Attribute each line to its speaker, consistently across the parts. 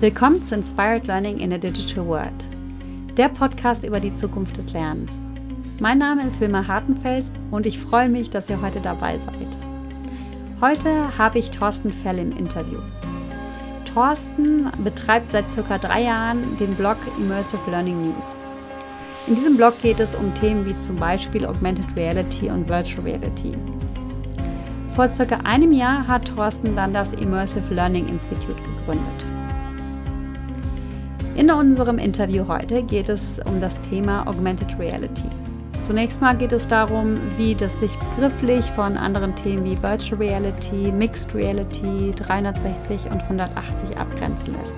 Speaker 1: Willkommen zu Inspired Learning in a Digital World, der Podcast über die Zukunft des Lernens. Mein Name ist Wilma Hartenfels und ich freue mich, dass ihr heute dabei seid. Heute habe ich Thorsten Fell im Interview. Thorsten betreibt seit circa drei Jahren den Blog Immersive Learning News. In diesem Blog geht es um Themen wie zum Beispiel Augmented Reality und Virtual Reality. Vor circa einem Jahr hat Thorsten dann das Immersive Learning Institute gegründet. In unserem Interview heute geht es um das Thema Augmented Reality. Zunächst mal geht es darum, wie das sich begrifflich von anderen Themen wie Virtual Reality, Mixed Reality, 360 und 180 abgrenzen lässt.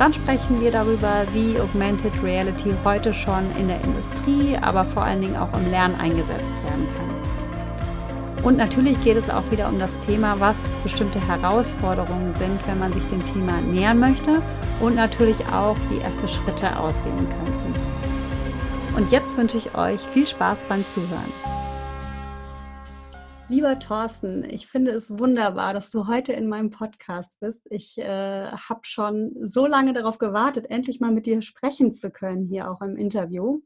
Speaker 1: Dann sprechen wir darüber, wie Augmented Reality heute schon in der Industrie, aber vor allen Dingen auch im Lernen eingesetzt werden kann. Und natürlich geht es auch wieder um das Thema, was bestimmte Herausforderungen sind, wenn man sich dem Thema nähern möchte und natürlich auch, wie erste Schritte aussehen könnten. Und jetzt wünsche ich euch viel Spaß beim Zuhören. Lieber Thorsten, ich finde es wunderbar, dass du heute in meinem Podcast bist. Ich äh, habe schon so lange darauf gewartet, endlich mal mit dir sprechen zu können, hier auch im Interview.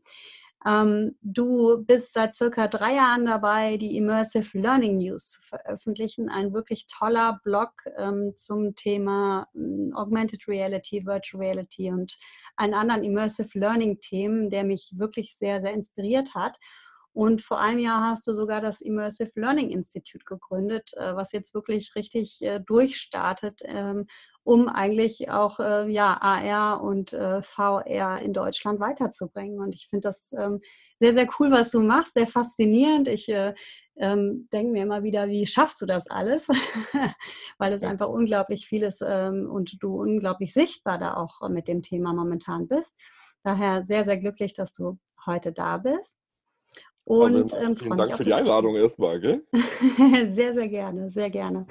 Speaker 1: Ähm, du bist seit circa drei Jahren dabei, die Immersive Learning News zu veröffentlichen. Ein wirklich toller Blog ähm, zum Thema ähm, Augmented Reality, Virtual Reality und einen anderen Immersive Learning Themen, der mich wirklich sehr, sehr inspiriert hat. Und vor einem Jahr hast du sogar das Immersive Learning Institute gegründet, äh, was jetzt wirklich richtig äh, durchstartet, ähm, um eigentlich auch äh, ja, AR und VR in Deutschland weiterzubringen. Und ich finde das ähm, sehr, sehr cool, was du machst, sehr faszinierend. Ich ähm, denke mir immer wieder, wie schaffst du das alles? Weil es einfach unglaublich viel ist und du unglaublich sichtbar da auch mit dem Thema momentan bist. Daher sehr, sehr glücklich, dass du heute da bist.
Speaker 2: Und ähm, vielen Dank für die Einladung erstmal, gell?
Speaker 1: sehr, sehr gerne, sehr gerne.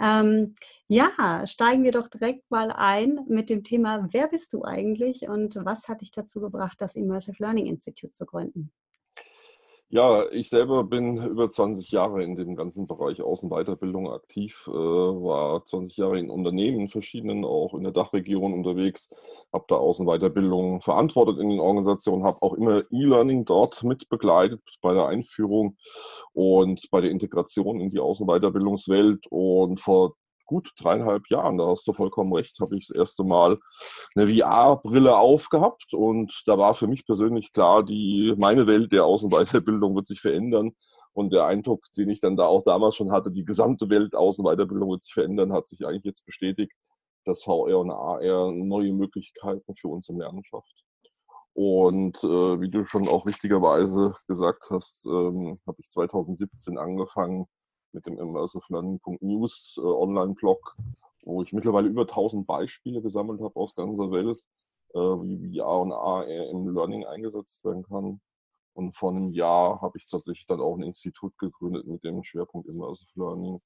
Speaker 1: Ähm, ja, steigen wir doch direkt mal ein mit dem Thema, wer bist du eigentlich und was hat dich dazu gebracht, das Immersive Learning Institute zu gründen?
Speaker 2: Ja, ich selber bin über 20 Jahre in dem ganzen Bereich Außenweiterbildung aktiv, äh, war 20 Jahre in Unternehmen, verschiedenen, auch in der Dachregion unterwegs, habe da Außenweiterbildung verantwortet in den Organisationen, habe auch immer E-Learning dort mit begleitet bei der Einführung und bei der Integration in die Außenweiterbildungswelt. Und vor gut dreieinhalb Jahren, da hast du vollkommen recht, habe ich das erste Mal eine VR-Brille aufgehabt und da war für mich persönlich klar, die, meine Welt der Außenweiterbildung wird sich verändern und der Eindruck, den ich dann da auch damals schon hatte, die gesamte Welt Außenweiterbildung wird sich verändern, hat sich eigentlich jetzt bestätigt, dass VR und AR neue Möglichkeiten für uns im Lernen schafft. Und äh, wie du schon auch richtigerweise gesagt hast, ähm, habe ich 2017 angefangen, mit dem Immersive Learning.news äh, Online-Blog, wo ich mittlerweile über 1000 Beispiele gesammelt habe aus ganzer Welt, äh, wie VR und AR im Learning eingesetzt werden kann. Und vor einem Jahr habe ich tatsächlich dann auch ein Institut gegründet mit dem Schwerpunkt Immersive Learning,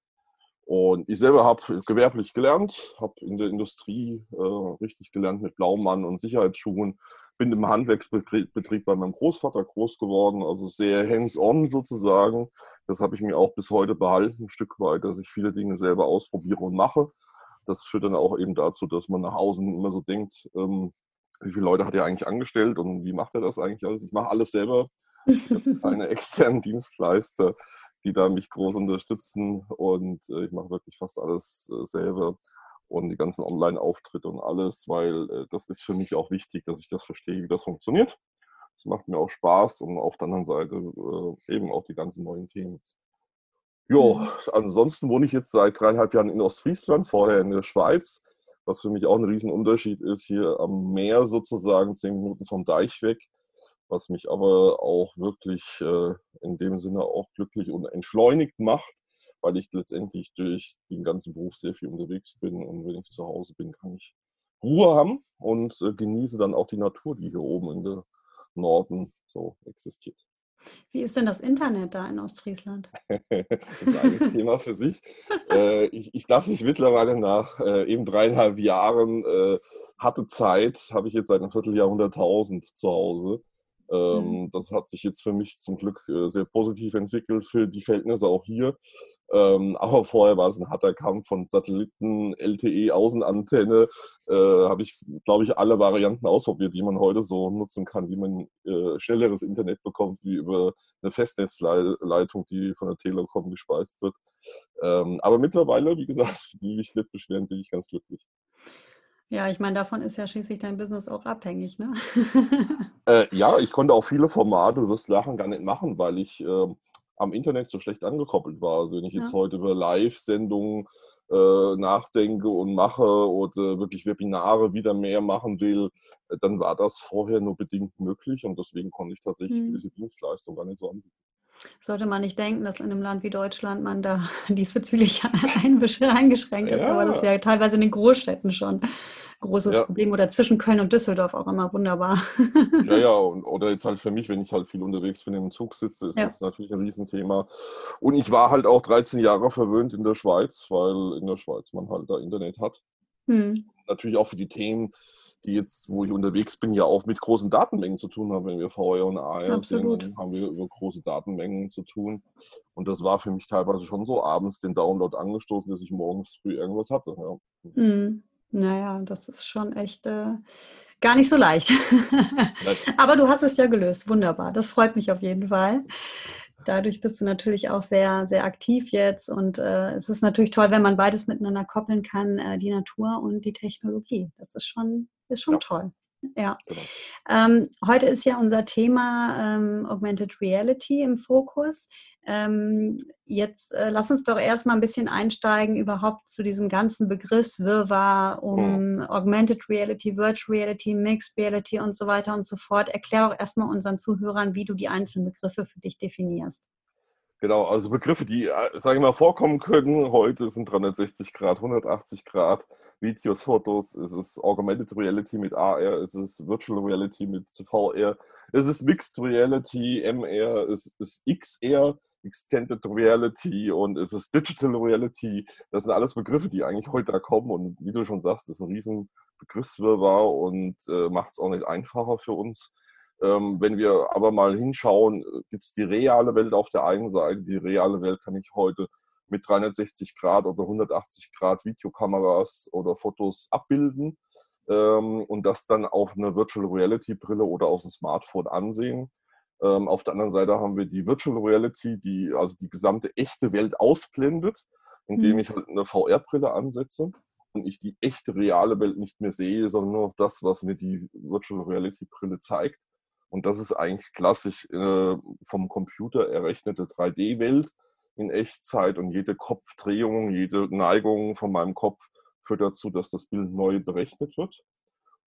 Speaker 2: und ich selber habe gewerblich gelernt, habe in der Industrie äh, richtig gelernt mit Blaumann und Sicherheitsschuhen, bin im Handwerksbetrieb bei meinem Großvater groß geworden, also sehr hands-on sozusagen. Das habe ich mir auch bis heute behalten, ein Stück weit, dass ich viele Dinge selber ausprobiere und mache. Das führt dann auch eben dazu, dass man nach außen immer so denkt, ähm, wie viele Leute hat er eigentlich angestellt und wie macht er das eigentlich alles? Ich mache alles selber. Ich habe keine externen Dienstleister die da mich groß unterstützen und äh, ich mache wirklich fast alles äh, selber und die ganzen Online-Auftritte und alles, weil äh, das ist für mich auch wichtig, dass ich das verstehe, wie das funktioniert. Das macht mir auch Spaß und auf der anderen Seite eben auch die ganzen neuen Themen. Jo, mhm. ansonsten wohne ich jetzt seit dreieinhalb Jahren in Ostfriesland, vorher in der Schweiz, was für mich auch ein Riesenunterschied ist, hier am Meer sozusagen, zehn Minuten vom Deich weg was mich aber auch wirklich äh, in dem Sinne auch glücklich und entschleunigt macht, weil ich letztendlich durch den ganzen Beruf sehr viel unterwegs bin und wenn ich zu Hause bin, kann ich Ruhe haben und äh, genieße dann auch die Natur, die hier oben in der Norden so existiert.
Speaker 1: Wie ist denn das Internet da in Ostfriesland?
Speaker 2: das ist ein Thema für sich. Äh, ich, ich, darf mich mittlerweile nach äh, eben dreieinhalb Jahren äh, hatte Zeit, habe ich jetzt seit einem Vierteljahrhunderttausend zu Hause. Mhm. Ähm, das hat sich jetzt für mich zum Glück äh, sehr positiv entwickelt für die Verhältnisse auch hier. Ähm, aber vorher war es ein harter Kampf von Satelliten, LTE, Außenantenne. Äh, Habe ich, glaube ich, alle Varianten ausprobiert, die man heute so nutzen kann, wie man äh, schnelleres Internet bekommt, wie über eine Festnetzleitung, die von der Telekom gespeist wird. Ähm, aber mittlerweile, wie gesagt, will ich nicht beschweren, bin ich ganz glücklich.
Speaker 1: Ja, ich meine, davon ist ja schließlich dein Business auch abhängig, ne?
Speaker 2: äh, ja, ich konnte auch viele Formate, du wirst lachen, gar nicht machen, weil ich äh, am Internet so schlecht angekoppelt war. Also wenn ich jetzt ja. heute über Live-Sendungen äh, nachdenke und mache oder wirklich Webinare wieder mehr machen will, äh, dann war das vorher nur bedingt möglich und deswegen konnte ich tatsächlich hm. diese Dienstleistung gar nicht so anbieten.
Speaker 1: Sollte man nicht denken, dass in einem Land wie Deutschland man da diesbezüglich eingeschränkt ist, ja. aber das ist ja teilweise in den Großstädten schon großes ja. Problem oder zwischen Köln und Düsseldorf auch immer wunderbar.
Speaker 2: Ja, ja, und, oder jetzt halt für mich, wenn ich halt viel unterwegs bin, im Zug sitze, ist ja. das natürlich ein Riesenthema. Und ich war halt auch 13 Jahre verwöhnt in der Schweiz, weil in der Schweiz man halt da Internet hat. Hm. Natürlich auch für die Themen, die jetzt, wo ich unterwegs bin, ja auch mit großen Datenmengen zu tun haben. Wenn wir VR und AR Absolut. sehen, dann haben wir über große Datenmengen zu tun. Und das war für mich teilweise schon so abends den Download angestoßen, dass ich morgens früh irgendwas hatte. Ja.
Speaker 1: Mhm. Naja, das ist schon echt äh, gar nicht so leicht. Aber du hast es ja gelöst. Wunderbar. Das freut mich auf jeden Fall dadurch bist du natürlich auch sehr, sehr aktiv jetzt. Und äh, es ist natürlich toll, wenn man beides miteinander koppeln kann, äh, die Natur und die Technologie. Das ist schon, ist schon ja. toll. Ja. Genau. Ähm, heute ist ja unser Thema ähm, Augmented Reality im Fokus. Ähm, jetzt äh, lass uns doch erstmal ein bisschen einsteigen überhaupt zu diesem ganzen Begriffswirrwarr um mhm. Augmented Reality, Virtual Reality, Mixed Reality und so weiter und so fort. Erklär doch erstmal unseren Zuhörern, wie du die einzelnen Begriffe für dich definierst.
Speaker 2: Genau, also Begriffe, die, äh, sage ich mal, vorkommen können. Heute sind 360 Grad, 180 Grad, Videos, Fotos, es ist Augmented Reality mit AR, es ist Virtual Reality mit VR, es ist Mixed Reality, MR, es ist XR, Extended Reality und es ist Digital Reality. Das sind alles Begriffe, die eigentlich heute da kommen und wie du schon sagst, das ist ein riesen Begriffswirrwarr und äh, macht es auch nicht einfacher für uns wenn wir aber mal hinschauen, äh, gibt es die reale Welt auf der einen Seite. Die reale Welt kann ich heute mit 360 Grad oder 180 Grad Videokameras oder Fotos abbilden ähm, und das dann auf eine Virtual Reality Brille oder auf dem Smartphone ansehen. Ähm, auf der anderen Seite haben wir die Virtual Reality, die also die gesamte echte Welt ausblendet, indem mhm. ich halt eine VR-Brille ansetze und ich die echte reale Welt nicht mehr sehe, sondern nur das, was mir die Virtual Reality Brille zeigt. Und das ist eigentlich klassisch äh, vom Computer errechnete 3D-Welt in Echtzeit und jede Kopfdrehung, jede Neigung von meinem Kopf führt dazu, dass das Bild neu berechnet wird.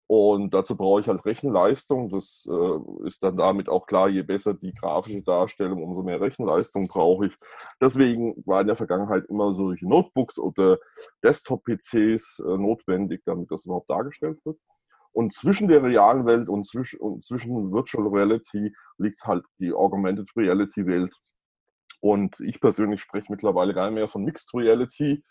Speaker 2: Und dazu brauche ich halt Rechenleistung. Das äh, ist dann damit auch klar, je besser die grafische Darstellung, umso mehr Rechenleistung brauche ich. Deswegen war in der Vergangenheit immer solche Notebooks oder Desktop-PCs äh, notwendig, damit das überhaupt dargestellt wird. Und zwischen der realen Welt und zwischen, und zwischen Virtual Reality liegt halt die Augmented Reality Welt. Und ich persönlich spreche mittlerweile gar nicht mehr von Mixed Reality.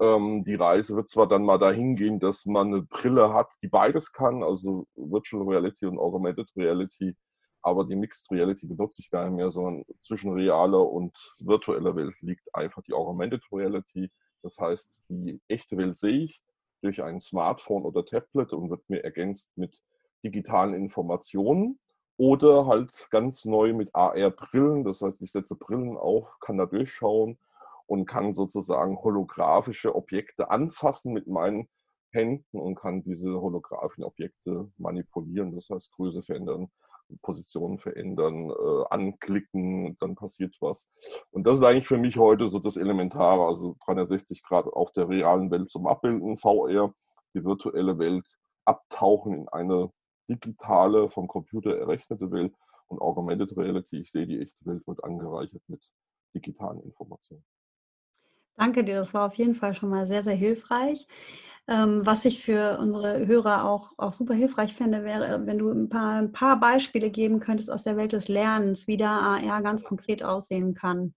Speaker 2: Ähm, die Reise wird zwar dann mal dahin gehen, dass man eine Brille hat, die beides kann, also Virtual Reality und Augmented Reality, aber die Mixed Reality benutze ich gar nicht mehr, sondern zwischen realer und virtueller Welt liegt einfach die Augmented Reality. Das heißt, die echte Welt sehe ich, durch ein Smartphone oder Tablet und wird mir ergänzt mit digitalen Informationen oder halt ganz neu mit AR-Brillen. Das heißt, ich setze Brillen auf, kann da durchschauen und kann sozusagen holographische Objekte anfassen mit meinen Händen und kann diese holographischen Objekte manipulieren. Das heißt, Größe verändern, Positionen verändern, äh, anklicken, dann passiert was. Und das ist eigentlich für mich heute so das Elementare, also 360 Grad auf der realen Welt zum Abbilden, VR, die virtuelle Welt abtauchen in eine digitale, vom Computer errechnete Welt und Augmented Reality, ich sehe die echte Welt, wird angereichert mit digitalen Informationen.
Speaker 1: Danke dir, das war auf jeden Fall schon mal sehr, sehr hilfreich. Ähm, was ich für unsere Hörer auch, auch super hilfreich fände, wäre, wenn du ein paar, ein paar Beispiele geben könntest aus der Welt des Lernens, wie da AR ganz konkret aussehen kann.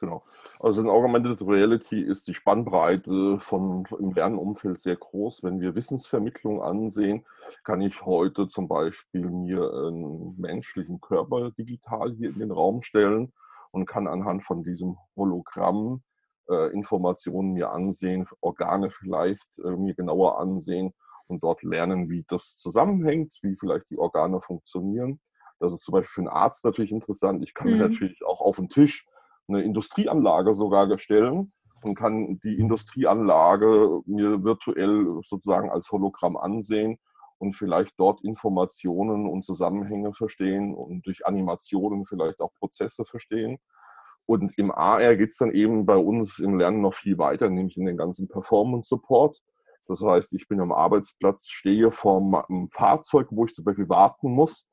Speaker 2: Genau. Also in Augmented Reality ist die Spannbreite von, im Lernumfeld sehr groß. Wenn wir Wissensvermittlung ansehen, kann ich heute zum Beispiel mir einen menschlichen Körper digital hier in den Raum stellen und kann anhand von diesem Hologramm äh, Informationen mir ansehen, Organe vielleicht äh, mir genauer ansehen und dort lernen, wie das zusammenhängt, wie vielleicht die Organe funktionieren. Das ist zum Beispiel für einen Arzt natürlich interessant. Ich kann mhm. mir natürlich auch auf den Tisch eine Industrieanlage sogar stellen und kann die Industrieanlage mir virtuell sozusagen als Hologramm ansehen und vielleicht dort Informationen und Zusammenhänge verstehen und durch Animationen vielleicht auch Prozesse verstehen. Und im AR geht es dann eben bei uns im Lernen noch viel weiter, nämlich in den ganzen Performance Support. Das heißt, ich bin am Arbeitsplatz, stehe vor einem Fahrzeug, wo ich zum Beispiel warten muss.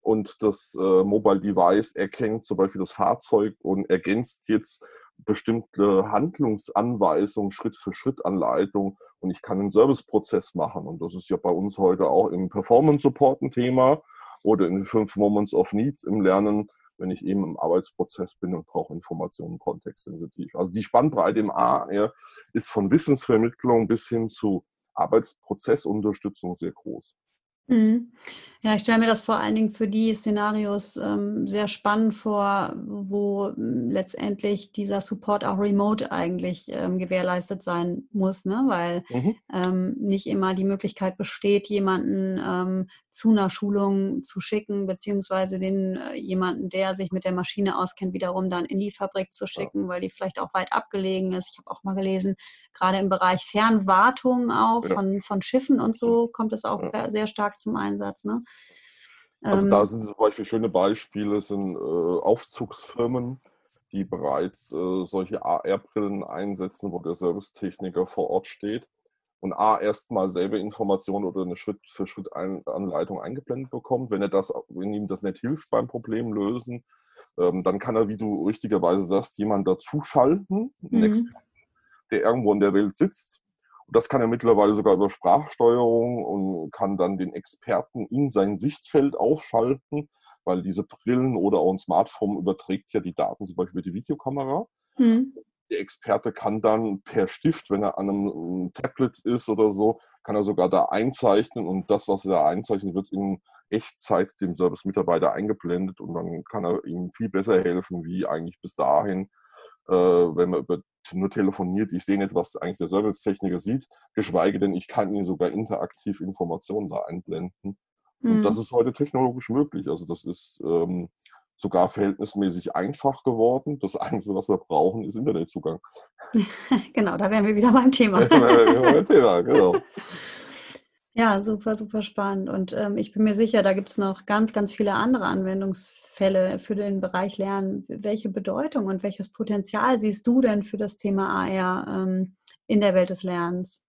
Speaker 2: Und das äh, Mobile Device erkennt zum Beispiel das Fahrzeug und ergänzt jetzt bestimmte Handlungsanweisungen, Schritt für Schritt Anleitung und ich kann einen Serviceprozess machen. Und das ist ja bei uns heute auch im Performance Support ein Thema oder in den fünf Moments of Need im Lernen, wenn ich eben im Arbeitsprozess bin und brauche Informationen kontextsensitiv. Also die Spannbreite im AR ist von Wissensvermittlung bis hin zu Arbeitsprozessunterstützung sehr groß.
Speaker 1: Mhm. Ja, ich stelle mir das vor allen Dingen für die Szenarios ähm, sehr spannend vor, wo ähm, letztendlich dieser Support auch remote eigentlich ähm, gewährleistet sein muss, ne? weil mhm. Ähm, nicht immer die Möglichkeit besteht, jemanden ähm, zu einer Schulung zu schicken, beziehungsweise den äh, jemanden, der sich mit der Maschine auskennt, wiederum dann in die Fabrik zu schicken, ja. weil die vielleicht auch weit abgelegen ist. Ich habe auch mal gelesen, gerade im Bereich Fernwartung auch ja. von, von Schiffen und so kommt es auch ja. sehr stark zum Einsatz. Ne?
Speaker 2: Also da ähm. sind zum Beispiel schöne Beispiele, sind äh, Aufzugsfirmen, die bereits äh, solche AR-Brillen einsetzen, wo der Servicetechniker vor Ort steht und A erstmal selber Informationen oder eine Schritt-für-Schritt-Anleitung eingeblendet bekommt. Wenn er das, wenn ihm das nicht hilft beim Problem lösen, ähm, dann kann er, wie du richtigerweise sagst, jemanden dazuschalten, mhm. Experten, der irgendwo in der Welt sitzt und das kann er mittlerweile sogar über Sprachsteuerung und kann dann den Experten in sein Sichtfeld aufschalten, weil diese Brillen oder auch ein Smartphone überträgt ja die Daten zum Beispiel mit der Videokamera. Mhm. Der Experte kann dann per Stift, wenn er an einem Tablet ist oder so, kann er sogar da einzeichnen und das, was er da einzeichnet, wird in Echtzeit dem Service-Mitarbeiter eingeblendet und dann kann er ihm viel besser helfen, wie eigentlich bis dahin, wenn man über nur telefoniert, ich sehe nicht, was eigentlich der Servicetechniker sieht, geschweige denn, ich kann ihm sogar interaktiv Informationen da einblenden. Mhm. Und das hm. ist heute technologisch möglich. Also das ist ähm, sogar verhältnismäßig einfach geworden. Das Einzige, was wir brauchen, ist Internetzugang.
Speaker 1: genau, da wären wir wieder beim Thema. wir beim Thema, genau. Ja, super, super spannend. Und ähm, ich bin mir sicher, da gibt es noch ganz, ganz viele andere Anwendungsfälle für den Bereich Lernen. Welche Bedeutung und welches Potenzial siehst du denn für das Thema AR ähm, in der Welt des Lernens?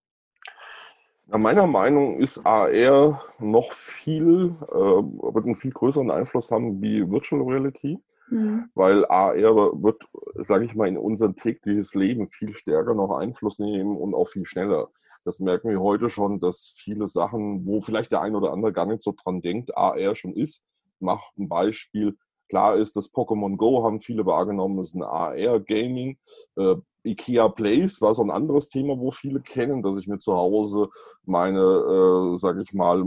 Speaker 2: Na, meiner Meinung ist AR noch viel, äh, wird einen viel größeren Einfluss haben wie Virtual Reality, mhm. weil AR wird, sage ich mal, in unser tägliches Leben viel stärker noch Einfluss nehmen und auch viel schneller. Das merken wir heute schon, dass viele Sachen, wo vielleicht der ein oder andere gar nicht so dran denkt, AR schon ist. Ich mache ein Beispiel. Klar ist, das Pokémon Go haben viele wahrgenommen, ist ein AR-Gaming. Äh, IKEA Place war so ein anderes Thema, wo viele kennen, dass ich mir zu Hause meine, äh, sage ich mal,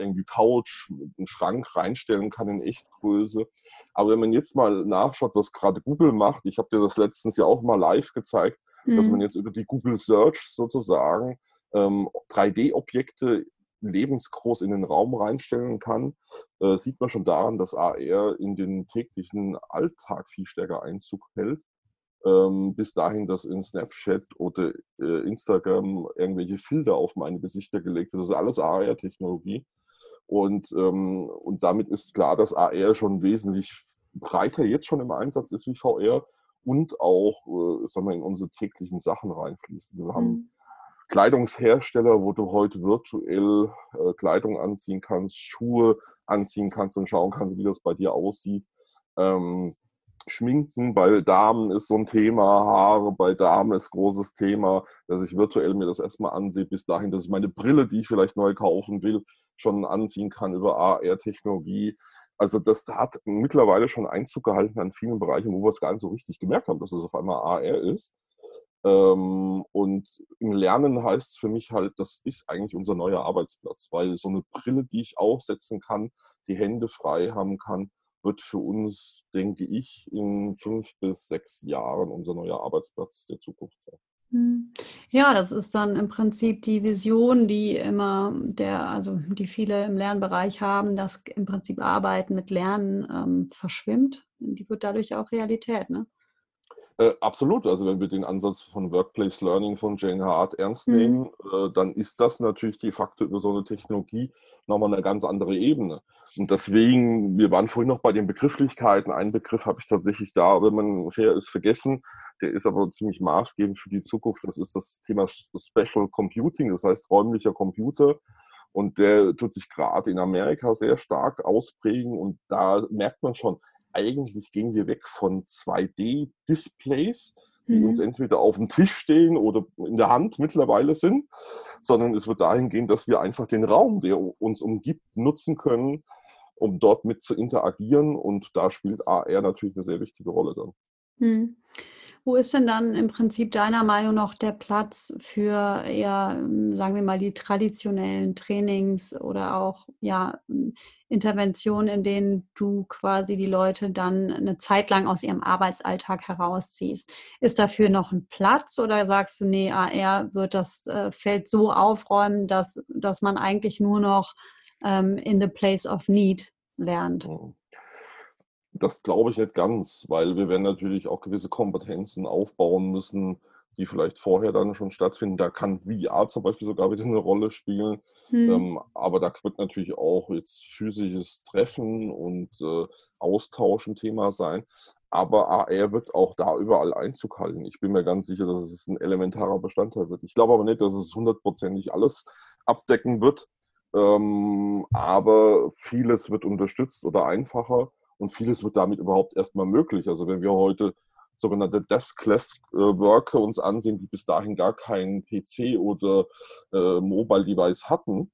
Speaker 2: irgendwie Couch, einen Schrank reinstellen kann in Echtgröße. Aber wenn man jetzt mal nachschaut, was gerade Google macht, ich habe dir das letztens ja auch mal live gezeigt, mhm. dass man jetzt über die Google Search sozusagen ähm, 3D-Objekte lebensgroß in den Raum reinstellen kann, äh, sieht man schon daran, dass AR in den täglichen Alltag viel stärker Einzug hält. Ähm, bis dahin, dass in Snapchat oder äh, Instagram irgendwelche Filter auf meine Gesichter gelegt wird. Das ist alles AR-Technologie. Und, ähm, und damit ist klar, dass AR schon wesentlich breiter jetzt schon im Einsatz ist wie VR und auch äh, sagen wir, in unsere täglichen Sachen reinfließen. Wir haben mhm. Kleidungshersteller, wo du heute virtuell äh, Kleidung anziehen kannst, Schuhe anziehen kannst und schauen kannst, wie das bei dir aussieht. Ähm, Schminken bei Damen ist so ein Thema, Haare bei Damen ist großes Thema, dass ich virtuell mir das erstmal ansehe, bis dahin, dass ich meine Brille, die ich vielleicht neu kaufen will, schon anziehen kann über AR-Technologie. Also das hat mittlerweile schon Einzug gehalten an vielen Bereichen, wo wir es gar nicht so richtig gemerkt haben, dass es auf einmal AR ist. Ähm, und im Lernen heißt es für mich halt, das ist eigentlich unser neuer Arbeitsplatz, weil so eine Brille, die ich aufsetzen kann, die Hände frei haben kann wird für uns, denke ich, in fünf bis sechs Jahren unser neuer Arbeitsplatz der Zukunft sein.
Speaker 1: Hm. Ja, das ist dann im Prinzip die Vision, die immer der, also die viele im Lernbereich haben, dass im Prinzip Arbeiten mit Lernen ähm, verschwimmt. Die wird dadurch auch Realität, ne?
Speaker 2: Äh, absolut. Also wenn wir den Ansatz von Workplace Learning von Jane Hart ernst mhm. nehmen, äh, dann ist das natürlich de facto über so eine Technologie nochmal eine ganz andere Ebene. Und deswegen, wir waren vorhin noch bei den Begrifflichkeiten. Einen Begriff habe ich tatsächlich da, wenn man fair ist, vergessen. Der ist aber ziemlich maßgebend für die Zukunft. Das ist das Thema Special Computing, das heißt räumlicher Computer. Und der tut sich gerade in Amerika sehr stark ausprägen. Und da merkt man schon, eigentlich gehen wir weg von 2D-Displays, die mhm. uns entweder auf dem Tisch stehen oder in der Hand mittlerweile sind, sondern es wird dahin gehen, dass wir einfach den Raum, der uns umgibt, nutzen können, um dort mit zu interagieren. Und da spielt AR natürlich eine sehr wichtige Rolle dann.
Speaker 1: Mhm. Wo ist denn dann im Prinzip deiner Meinung nach der Platz für eher, hm, sagen wir mal, die traditionellen Trainings oder auch ja, hm, Interventionen, in denen du quasi die Leute dann eine Zeit lang aus ihrem Arbeitsalltag herausziehst? Ist dafür noch ein Platz oder sagst du, nee, AR wird das äh, Feld so aufräumen, dass, dass man eigentlich nur noch ähm, in the place of need lernt?
Speaker 2: Oh. Das glaube ich nicht ganz, weil wir werden natürlich auch gewisse Kompetenzen aufbauen müssen, die vielleicht vorher dann schon stattfinden. Da kann VR zum Beispiel sogar wieder eine Rolle spielen. Hm. Ähm, aber da wird natürlich auch jetzt physisches Treffen und äh, Austausch ein Thema sein. Aber AR wird auch da überall Einzug halten. Ich bin mir ganz sicher, dass es ein elementarer Bestandteil wird. Ich glaube aber nicht, dass es hundertprozentig alles abdecken wird. Ähm, aber vieles wird unterstützt oder einfacher und vieles wird damit überhaupt erstmal möglich. Also wenn wir heute sogenannte Deskless Worker uns ansehen, die bis dahin gar keinen PC oder äh, Mobile Device hatten,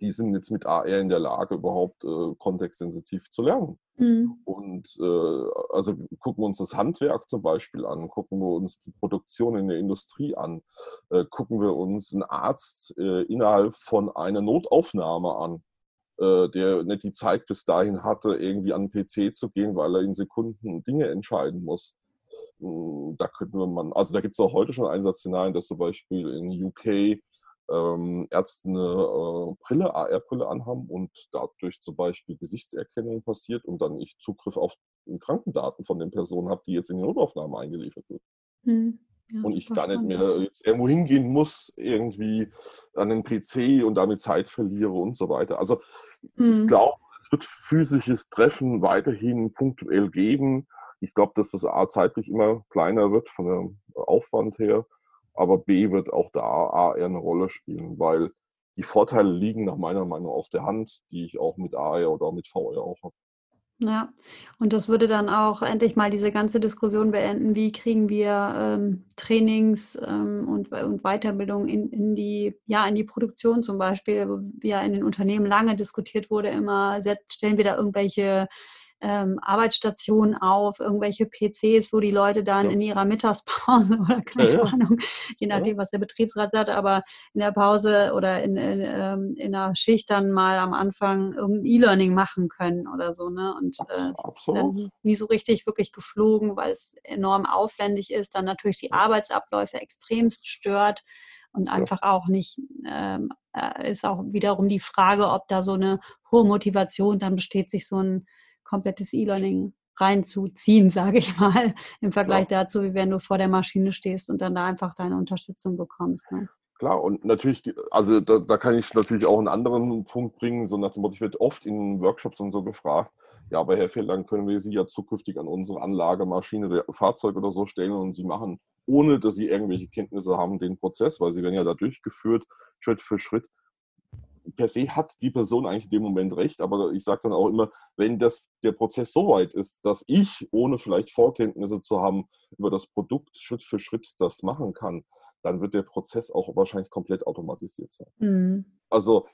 Speaker 2: die sind jetzt mit AR in der Lage, überhaupt äh, kontextsensitiv zu lernen. Mhm. Und äh, also gucken wir uns das Handwerk zum Beispiel an, gucken wir uns die Produktion in der Industrie an, äh, gucken wir uns einen Arzt äh, innerhalb von einer Notaufnahme an der nicht die Zeit bis dahin hatte, irgendwie an den PC zu gehen, weil er in Sekunden Dinge entscheiden muss. Hm, da könnte man, also da gibt es auch heute schon Einsatzszenarien, dass zum Beispiel in UK ähm, Ärzte eine äh, Brille, AR-Brille anhaben und dadurch zum Beispiel Gesichtserkennung passiert und dann ich Zugriff auf Krankendaten von den Personen habe, die jetzt in die Notaufnahme eingeliefert wird. Hm. Ja, und ich gar nicht mehr jetzt irgendwo hingehen muss, irgendwie an den PC und damit Zeit verliere und so weiter. Also mhm. ich glaube, es wird physisches Treffen weiterhin punktuell geben. Ich glaube, dass das A zeitlich immer kleiner wird von dem Aufwand her, aber B wird auch da A eher eine Rolle spielen, weil die Vorteile liegen nach meiner Meinung auf der Hand, die ich auch mit AR oder mit VR auch habe.
Speaker 1: Ja, und das würde dann auch endlich mal diese ganze Diskussion beenden, wie kriegen wir ähm, Trainings ähm, und, und Weiterbildung in, in, die, ja, in die Produktion zum Beispiel, wo ja in den Unternehmen lange diskutiert wurde, immer stellen wir da irgendwelche ähm, Arbeitsstationen auf, irgendwelche PCs, wo die Leute dann ja. in ihrer Mittagspause oder keine ja, Ahnung, je nachdem, was der Betriebsrat sagt, aber in der Pause oder in, in, ähm, in einer Schicht dann mal am Anfang E-Learning machen können oder so. Ne? Und äh, es ist dann nie so richtig wirklich geflogen, weil es enorm aufwendig ist, dann natürlich die Arbeitsabläufe extremst stört und einfach auch nicht, ähm, äh, ist auch wiederum die Frage, ob da so eine hohe Motivation dann besteht, sich so ein komplettes E-Learning reinzuziehen, sage ich mal, im Vergleich Klar. dazu, wie wenn du vor der Maschine stehst und dann da einfach deine Unterstützung bekommst. Ne?
Speaker 2: Klar, und natürlich, also da, da, kann ich natürlich auch einen anderen Punkt bringen, so nach dem Motto, ich werde oft in Workshops und so gefragt, ja, aber Herr Feld, dann können wir Sie ja zukünftig an unsere Anlage, Maschine, Fahrzeug oder so stellen und Sie machen, ohne dass Sie irgendwelche Kenntnisse haben, den Prozess, weil Sie werden ja da durchgeführt, Schritt für Schritt per se hat die Person eigentlich in dem Moment recht, aber ich sage dann auch immer, wenn das, der Prozess so weit ist, dass ich, ohne vielleicht Vorkenntnisse zu haben, über das Produkt Schritt für Schritt das machen kann, dann wird der Prozess auch wahrscheinlich komplett automatisiert sein. Mhm. Also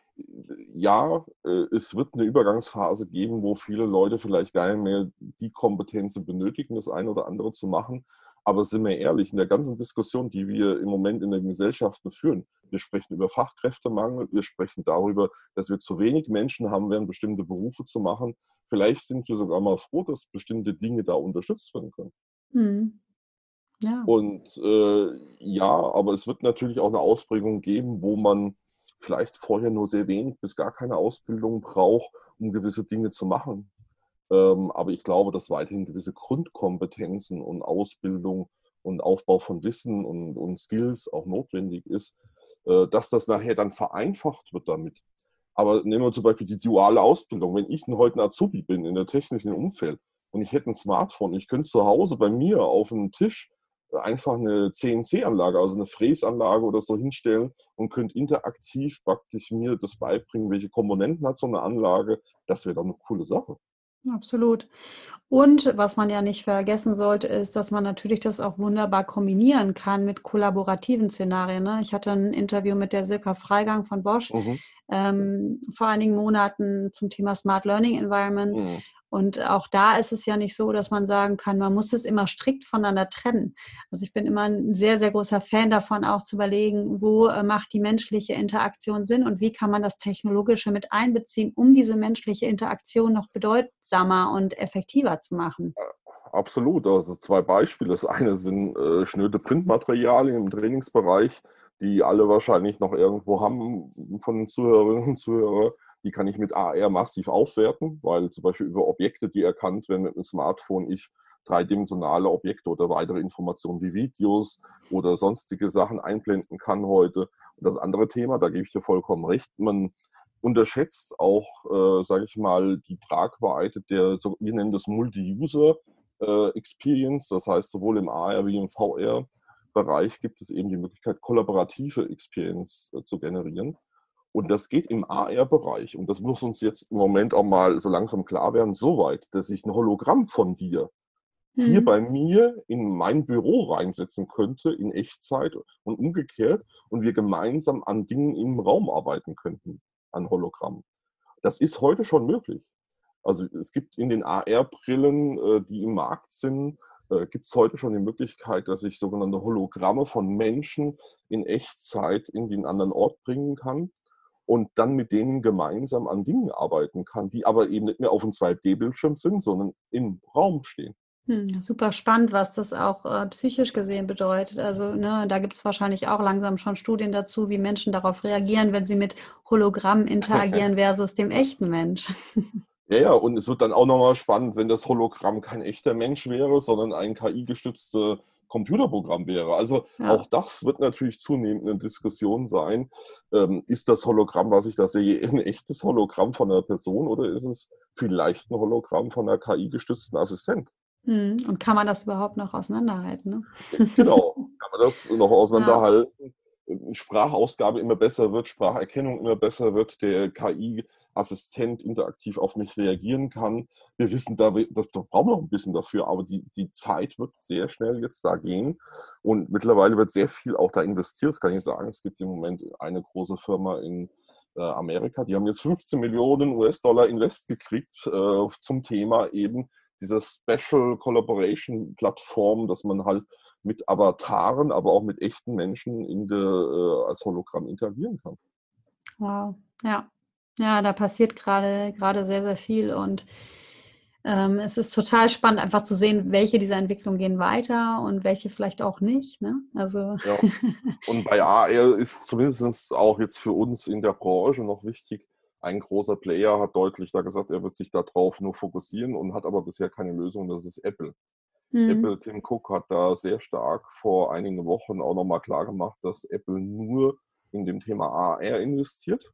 Speaker 2: ja, äh, es wird eine Übergangsphase geben, wo viele Leute vielleicht gar nicht mehr die Kompetenzen benötigen, das eine oder andere zu machen. Aber sind wir ehrlich, in der ganzen Diskussion, die wir im Moment in den Gesellschaften führen, wir sprechen über Fachkräftemangel, wir sprechen darüber, dass wir zu wenig Menschen haben werden, bestimmte Berufe zu machen. Vielleicht sind wir sogar mal froh, dass bestimmte Dinge da unterstützt werden können. Mhm. Ja. Und äh, ja, aber es wird natürlich auch eine Ausprägung geben, wo man vielleicht vorher nur sehr wenig bis gar keine Ausbildung braucht, um gewisse Dinge zu machen. Ähm, aber ich glaube, dass weiterhin gewisse Grundkompetenzen und Ausbildung und Aufbau von Wissen und, und Skills auch notwendig ist, äh, dass das nachher dann vereinfacht wird damit. Aber nehmen wir zum Beispiel die duale Ausbildung. Wenn ich heute ein Azubi bin in der technischen Umfeld und ich hätte ein Smartphone, ich könnte zu Hause bei mir auf dem Tisch einfach eine CNC-Anlage, also eine Fräsanlage oder so hinstellen und könnte interaktiv praktisch mir das beibringen, welche Komponenten hat so eine Anlage. Das wäre doch eine coole Sache.
Speaker 1: Absolut. Und was man ja nicht vergessen sollte, ist, dass man natürlich das auch wunderbar kombinieren kann mit kollaborativen Szenarien. Ne? Ich hatte ein Interview mit der Silka Freigang von Bosch mhm. ähm, vor einigen Monaten zum Thema Smart Learning Environments. Mhm. Und auch da ist es ja nicht so, dass man sagen kann, man muss es immer strikt voneinander trennen. Also ich bin immer ein sehr, sehr großer Fan davon, auch zu überlegen, wo äh, macht die menschliche Interaktion Sinn und wie kann man das Technologische mit einbeziehen, um diese menschliche Interaktion noch bedeutsamer und effektiver zu machen.
Speaker 2: Absolut. Also zwei Beispiele. Das eine sind äh, schnöde Printmaterialien im Trainingsbereich, die alle wahrscheinlich noch irgendwo haben von den Zuhörerinnen und Zuhörern die kann ich mit AR massiv aufwerten, weil zum Beispiel über Objekte, die erkannt werden mit einem Smartphone, ich dreidimensionale Objekte oder weitere Informationen wie Videos oder sonstige Sachen einblenden kann heute. Und das andere Thema, da gebe ich dir vollkommen recht, man unterschätzt auch, äh, sage ich mal, die Tragweite der, wir nennen das Multi-User äh, Experience, das heißt sowohl im AR wie im VR. Bereich gibt es eben die Möglichkeit, kollaborative Experience äh, zu generieren. Und das geht im AR-Bereich, und das muss uns jetzt im Moment auch mal so langsam klar werden, so weit, dass ich ein Hologramm von dir mhm. hier bei mir in mein Büro reinsetzen könnte in Echtzeit und umgekehrt und wir gemeinsam an Dingen im Raum arbeiten könnten, an Hologramm. Das ist heute schon möglich. Also es gibt in den AR-Brillen, äh, die im Markt sind, äh, gibt es heute schon die Möglichkeit, dass ich sogenannte Hologramme von Menschen in Echtzeit in den anderen Ort bringen kann und dann mit denen gemeinsam an Dingen arbeiten kann, die aber eben nicht mehr auf einem 2D-Bildschirm sind, sondern im Raum stehen.
Speaker 1: Hm, super spannend, was das auch äh, psychisch gesehen bedeutet. Also ne, da gibt es wahrscheinlich auch langsam schon Studien dazu, wie Menschen darauf reagieren, wenn sie mit Hologrammen interagieren versus dem echten Mensch.
Speaker 2: Ja, ja, und es wird dann auch nochmal spannend, wenn das Hologramm kein echter Mensch wäre, sondern ein KI-gestützte Computerprogramm wäre. Also ja. auch das wird natürlich zunehmend eine Diskussion sein. Ähm, ist das Hologramm, was ich da sehe, ein echtes Hologramm von einer Person oder ist es vielleicht ein Hologramm von einer KI-gestützten Assistent?
Speaker 1: Hm, und kann man das überhaupt noch auseinanderhalten?
Speaker 2: Ne? Genau, kann man das noch auseinanderhalten? Sprachausgabe immer besser wird, Spracherkennung immer besser wird, der KI-Assistent interaktiv auf mich reagieren kann. Wir wissen, da, das, da brauchen wir noch ein bisschen dafür, aber die, die Zeit wird sehr schnell jetzt da gehen und mittlerweile wird sehr viel auch da investiert, das kann ich sagen. Es gibt im Moment eine große Firma in äh, Amerika, die haben jetzt 15 Millionen US-Dollar Invest gekriegt äh, zum Thema eben dieser Special Collaboration Plattform, dass man halt mit Avataren, aber auch mit echten Menschen in der, äh, als Hologramm interagieren kann.
Speaker 1: Wow, ja. Ja, da passiert gerade gerade sehr, sehr viel und ähm, es ist total spannend, einfach zu sehen, welche dieser Entwicklungen gehen weiter und welche vielleicht auch nicht. Ne? Also
Speaker 2: ja. Und bei AR ist zumindest auch jetzt für uns in der Branche noch wichtig, ein großer Player hat deutlich da gesagt, er wird sich darauf nur fokussieren und hat aber bisher keine Lösung, das ist Apple. Mhm. Apple, Tim Cook hat da sehr stark vor einigen Wochen auch nochmal klar gemacht, dass Apple nur in dem Thema AR investiert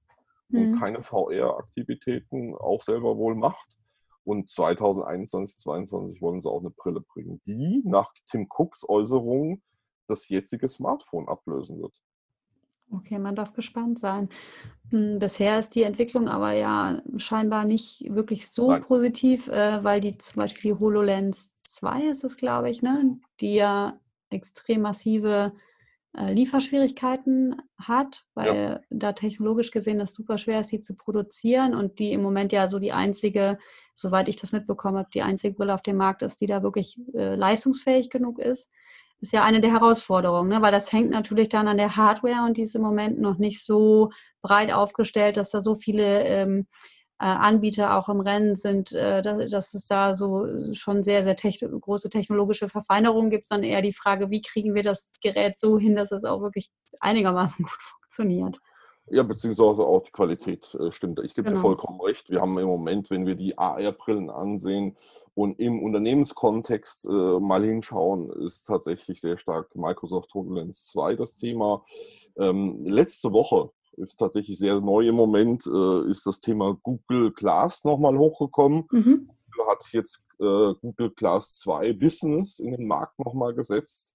Speaker 2: mhm. und keine VR-Aktivitäten auch selber wohl macht. Und 2021, 2022 wollen sie auch eine Brille bringen, die nach Tim Cooks Äußerung das jetzige Smartphone ablösen wird.
Speaker 1: Okay, man darf gespannt sein. Hm, bisher ist die Entwicklung aber ja scheinbar nicht wirklich so Nein. positiv, äh, weil die zum Beispiel die HoloLens 2 ist es, glaube ich, ne, die ja extrem massive äh, Lieferschwierigkeiten hat, weil ja. da technologisch gesehen das super schwer ist, sie zu produzieren und die im Moment ja so die einzige, soweit ich das mitbekommen habe, die einzige Brille auf dem Markt ist, die da wirklich äh, leistungsfähig genug ist. Ist ja eine der Herausforderungen, ne? weil das hängt natürlich dann an der Hardware und die ist im Moment noch nicht so breit aufgestellt, dass da so viele ähm, äh, Anbieter auch im Rennen sind, äh, dass, dass, es da so schon sehr, sehr techn große technologische Verfeinerungen gibt, sondern eher die Frage, wie kriegen wir das Gerät so hin, dass es auch wirklich einigermaßen gut funktioniert.
Speaker 2: Ja, beziehungsweise auch die Qualität äh, stimmt. Ich gebe genau. dir vollkommen recht. Wir haben im Moment, wenn wir die AR-Brillen ansehen und im Unternehmenskontext äh, mal hinschauen, ist tatsächlich sehr stark Microsoft HoloLens 2 das Thema. Ähm, letzte Woche ist tatsächlich sehr neu im Moment, äh, ist das Thema Google Glass nochmal hochgekommen. Mhm. Google hat jetzt äh, Google Glass 2 Business in den Markt nochmal gesetzt.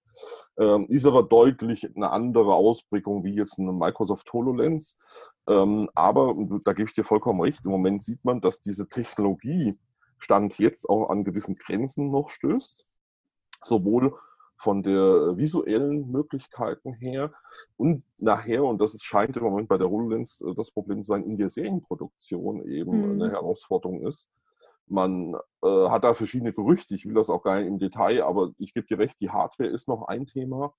Speaker 2: Ähm, ist aber deutlich eine andere Ausprägung wie jetzt eine Microsoft HoloLens. Ähm, aber da gebe ich dir vollkommen recht, im Moment sieht man, dass diese Technologie Stand jetzt auch an gewissen Grenzen noch stößt. Sowohl von der visuellen Möglichkeiten her und nachher, und das ist, scheint im Moment bei der HoloLens äh, das Problem zu sein, in der Serienproduktion eben mhm. eine Herausforderung ist. Man äh, hat da verschiedene Gerüchte, ich will das auch gar nicht im Detail, aber ich gebe dir recht, die Hardware ist noch ein Thema.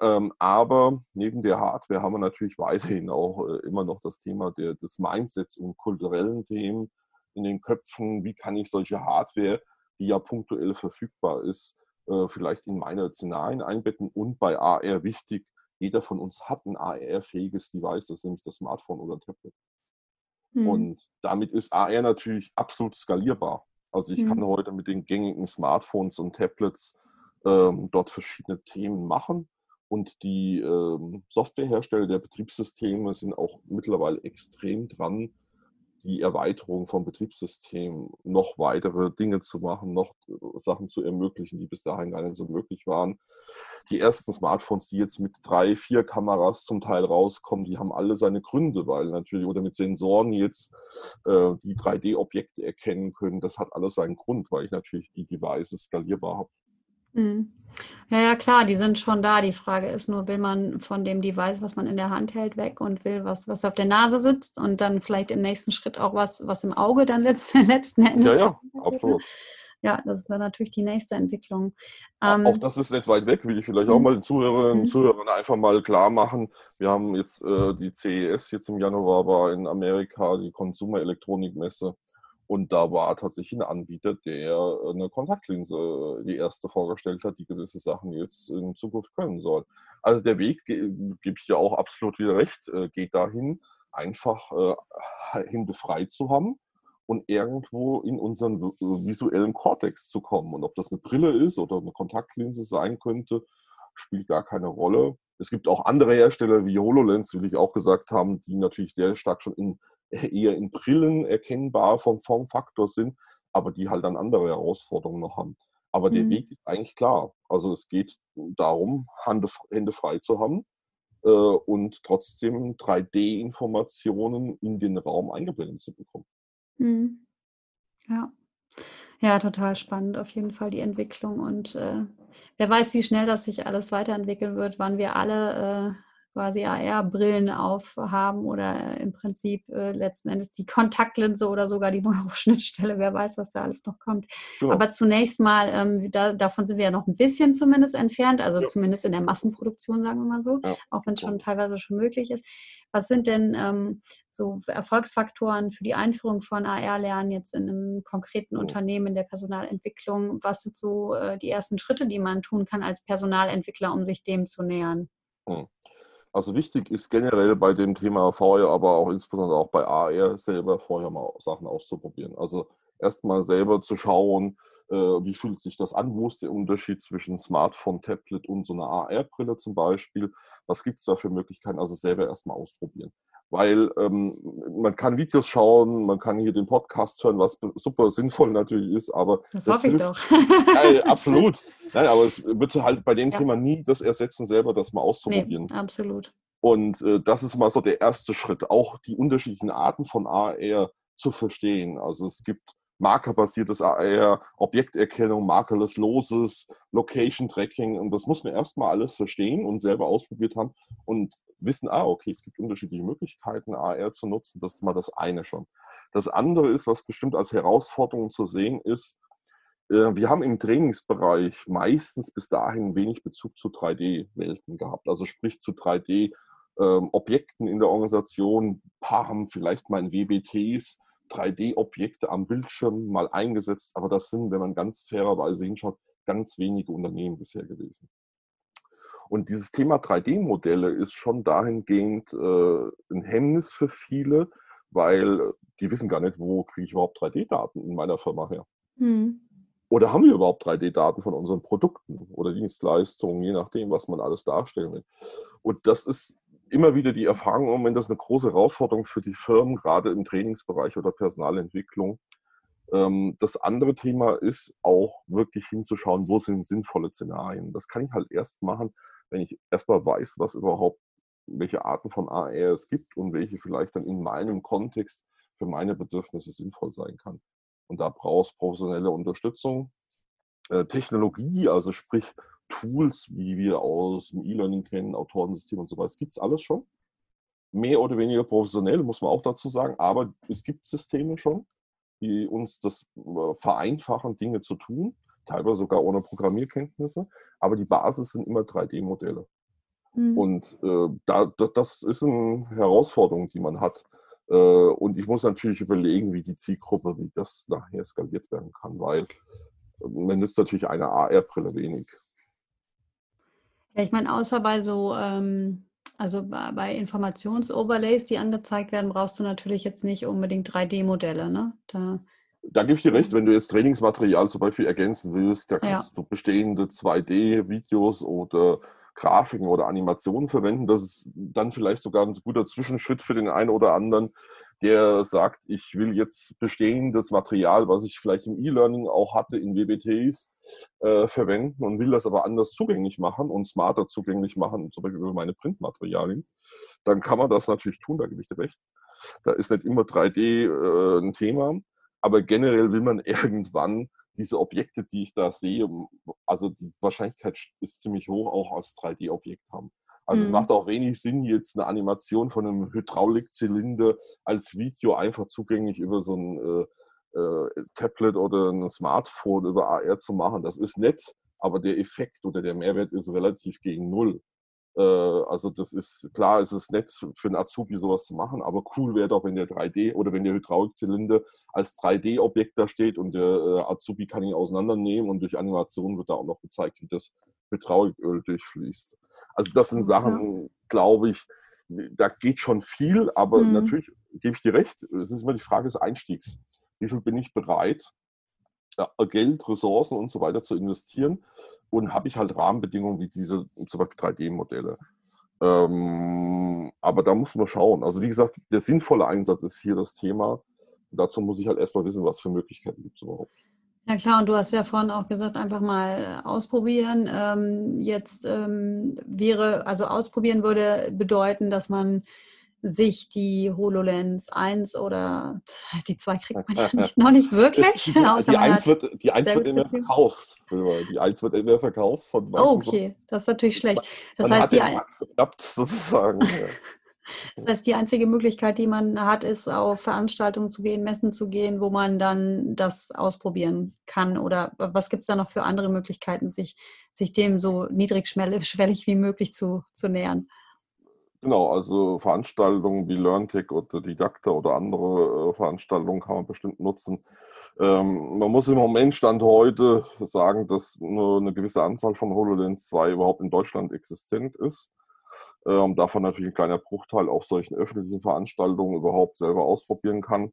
Speaker 2: Ähm, aber neben der Hardware haben wir natürlich weiterhin auch äh, immer noch das Thema der, des Mindsets und kulturellen Themen in den Köpfen. Wie kann ich solche Hardware, die ja punktuell verfügbar ist, äh, vielleicht in meine Szenarien einbetten und bei AR wichtig, jeder von uns hat ein AR-fähiges Device, das ist nämlich das Smartphone oder Tablet. Mhm. Und damit ist AR natürlich absolut skalierbar. Also ich mhm. kann heute mit den gängigen Smartphones und Tablets ähm, dort verschiedene Themen machen. Und die ähm, Softwarehersteller der Betriebssysteme sind auch mittlerweile extrem dran, die Erweiterung vom Betriebssystem, noch weitere Dinge zu machen, noch äh, Sachen zu ermöglichen, die bis dahin gar nicht so möglich waren. Die ersten Smartphones, die jetzt mit drei, vier Kameras zum Teil rauskommen, die haben alle seine Gründe, weil natürlich, oder mit Sensoren jetzt äh, die 3D-Objekte erkennen können, das hat alles seinen Grund, weil ich natürlich die Devices skalierbar habe.
Speaker 1: Mhm. Ja, ja, klar, die sind schon da. Die Frage ist nur, will man von dem Device, was man in der Hand hält, weg und will was, was auf der Nase sitzt und dann vielleicht im nächsten Schritt auch was, was im Auge dann letzten, letzten Endes.
Speaker 2: Ja, ja, absolut.
Speaker 1: Ja, das ist dann natürlich die nächste Entwicklung.
Speaker 2: Ähm, auch das ist nicht weit weg, will ich vielleicht auch mhm. mal den Zuhörerinnen und mhm. Zuhörern einfach mal klar machen. Wir haben jetzt äh, die CES jetzt im Januar war in Amerika, die Consumer Elektronikmesse. Und da war tatsächlich ein Anbieter, der eine Kontaktlinse, die erste vorgestellt hat, die gewisse Sachen jetzt in Zukunft können soll. Also der Weg, gebe ich ja auch absolut wieder recht, äh, geht dahin, einfach äh, Hände frei zu haben und irgendwo in unseren visuellen Kortex zu kommen. Und ob das eine Brille ist oder eine Kontaktlinse sein könnte, spielt gar keine Rolle. Es gibt auch andere Hersteller wie HoloLens, will ich auch gesagt haben, die natürlich sehr stark schon in eher in Brillen erkennbar vom Formfaktor sind, aber die halt dann andere Herausforderungen noch haben. Aber der mhm. Weg ist eigentlich klar. Also es geht darum, Hände frei zu haben äh, und trotzdem 3D-Informationen in den Raum eingeblendet zu bekommen.
Speaker 1: Mhm. Ja. Ja, total spannend auf jeden Fall die Entwicklung und äh, wer weiß, wie schnell das sich alles weiterentwickeln wird, wann wir alle äh, quasi AR-Brillen aufhaben oder im Prinzip äh, letzten Endes die Kontaktlinse oder sogar die Neuroschnittstelle. Wer weiß, was da alles noch kommt. Ja. Aber zunächst mal, ähm, da, davon sind wir ja noch ein bisschen zumindest entfernt, also ja. zumindest in der Massenproduktion, sagen wir mal so, ja. auch wenn es schon teilweise schon möglich ist. Was sind denn ähm, so Erfolgsfaktoren für die Einführung von AR-Lernen jetzt in einem konkreten Unternehmen in der Personalentwicklung? Was sind so äh, die ersten Schritte, die man tun kann als Personalentwickler, um sich dem zu nähern?
Speaker 2: Also wichtig ist generell bei dem Thema VR, aber auch insbesondere auch bei AR selber vorher mal Sachen auszuprobieren. Also erstmal selber zu schauen, äh, wie fühlt sich das an, wo ist der Unterschied zwischen Smartphone, Tablet und so einer AR-Brille zum Beispiel, was gibt es da für Möglichkeiten, also selber erstmal ausprobieren weil ähm, man kann Videos schauen, man kann hier den Podcast hören, was super sinnvoll natürlich ist, aber
Speaker 1: das, das hoffe hilft, ich doch.
Speaker 2: ja, absolut. Nein, aber es wird halt bei dem ja. Thema nie das ersetzen, selber das mal auszuprobieren.
Speaker 1: Nee, absolut.
Speaker 2: Und äh, das ist mal so der erste Schritt, auch die unterschiedlichen Arten von AR zu verstehen. Also es gibt markerbasiertes AR, Objekterkennung, markerless Loses, Location Tracking. Und das muss man erstmal alles verstehen und selber ausprobiert haben und wissen, ah, okay, es gibt unterschiedliche Möglichkeiten, AR zu nutzen. Das ist mal das eine schon. Das andere ist, was bestimmt als Herausforderung zu sehen ist, äh, wir haben im Trainingsbereich meistens bis dahin wenig Bezug zu 3D-Welten gehabt, also sprich zu 3D-Objekten ähm, in der Organisation. Ein paar haben vielleicht mal in WBTs 3D-Objekte am Bildschirm mal eingesetzt, aber das sind, wenn man ganz fairerweise hinschaut, ganz wenige Unternehmen bisher gewesen. Und dieses Thema 3D-Modelle ist schon dahingehend äh, ein Hemmnis für viele, weil die wissen gar nicht, wo kriege ich überhaupt 3D-Daten in meiner Firma her. Hm. Oder haben wir überhaupt 3D-Daten von unseren Produkten oder Dienstleistungen, je nachdem, was man alles darstellen will. Und das ist immer wieder die Erfahrung Moment, das eine große Herausforderung für die Firmen, gerade im Trainingsbereich oder Personalentwicklung. Ähm, das andere Thema ist auch wirklich hinzuschauen, wo sind sinnvolle Szenarien. Das kann ich halt erst machen, wenn ich erstmal weiß, was überhaupt, welche Arten von AR es gibt und welche vielleicht dann in meinem Kontext für meine Bedürfnisse sinnvoll sein kann. Und da brauchst professionelle Unterstützung. Äh, Technologie, also sprich Tools, wie wir aus dem E-Learning kennen, Autorensystem und so weiter, gibt es alles schon. Mehr oder weniger professionell, muss man auch dazu sagen, aber es gibt Systeme schon, die uns das äh, vereinfachen, Dinge zu tun, teilweise sogar ohne Programmierkenntnisse, aber die Basis sind immer 3D-Modelle. Mhm. Und äh, da, das ist eine Herausforderung, die man hat. Äh, und ich muss natürlich überlegen, wie die Zielgruppe, wie das nachher skaliert werden kann, weil äh, man nützt natürlich eine AR-Brille wenig.
Speaker 1: Ja, ich meine, außer bei so, ähm, also bei Informationsoverlays, die angezeigt werden, brauchst du natürlich jetzt nicht unbedingt 3D-Modelle, ne?
Speaker 2: Da, da gebe ich dir recht, wenn du jetzt Trainingsmaterial zum Beispiel ergänzen willst, da kannst ja. du bestehende 2D-Videos oder Grafiken oder Animationen verwenden. Das ist dann vielleicht sogar ein guter Zwischenschritt für den einen oder anderen, der sagt, ich will jetzt bestehendes Material, was ich vielleicht im E-Learning auch hatte, in WBTs äh, verwenden und will das aber anders zugänglich machen und smarter zugänglich machen, zum Beispiel über meine Printmaterialien. Dann kann man das natürlich tun, da gebe ich dir recht. Da ist nicht immer 3D äh, ein Thema, aber generell will man irgendwann diese Objekte, die ich da sehe, also die Wahrscheinlichkeit ist ziemlich hoch, auch als 3D-Objekt haben. Also mhm. es macht auch wenig Sinn, jetzt eine Animation von einem Hydraulikzylinder als Video einfach zugänglich über so ein äh, äh, Tablet oder ein Smartphone über AR zu machen. Das ist nett, aber der Effekt oder der Mehrwert ist relativ gegen Null. Äh, also das ist klar, es ist nett für einen Azubi sowas zu machen, aber cool wäre doch, wenn der 3D oder wenn der Hydraulikzylinder als 3D-Objekt da steht und der äh, Azubi kann ihn auseinandernehmen und durch Animation wird da auch noch gezeigt, wie das Hydrauliköl durchfließt. Also das sind Sachen, ja. glaube ich, da geht schon viel, aber mhm. natürlich gebe ich dir recht, es ist immer die Frage des Einstiegs. Wie viel bin ich bereit, Geld, Ressourcen und so weiter zu investieren und habe ich halt Rahmenbedingungen wie diese zum Beispiel 3D-Modelle. Ähm, aber da muss man schauen. Also wie gesagt, der sinnvolle Einsatz ist hier das Thema. Dazu muss ich halt erstmal wissen, was für Möglichkeiten gibt es überhaupt.
Speaker 1: Ja klar, und du hast ja vorhin auch gesagt, einfach mal ausprobieren. Ähm, jetzt ähm, wäre, also ausprobieren würde bedeuten, dass man sich die HoloLens 1 oder die 2 kriegt man ja nicht, noch nicht wirklich.
Speaker 2: die, die 1 wird, die 1 wird immer verkauft. Die 1 wird immer verkauft von
Speaker 1: Oh, okay, das ist natürlich schlecht. Das
Speaker 2: man
Speaker 1: heißt,
Speaker 2: die geklappt, sozusagen.
Speaker 1: Das heißt, die einzige Möglichkeit, die man hat, ist auf Veranstaltungen zu gehen, Messen zu gehen, wo man dann das ausprobieren kann. Oder was gibt es da noch für andere Möglichkeiten, sich, sich dem so niedrigschwellig wie möglich zu, zu nähern?
Speaker 2: Genau, also Veranstaltungen wie LearnTech oder Didakta oder andere äh, Veranstaltungen kann man bestimmt nutzen. Ähm, man muss im Moment Stand heute sagen, dass nur eine gewisse Anzahl von HoloLens 2 überhaupt in Deutschland existent ist. Ähm, davon natürlich ein kleiner Bruchteil auf solchen öffentlichen Veranstaltungen überhaupt selber ausprobieren kann.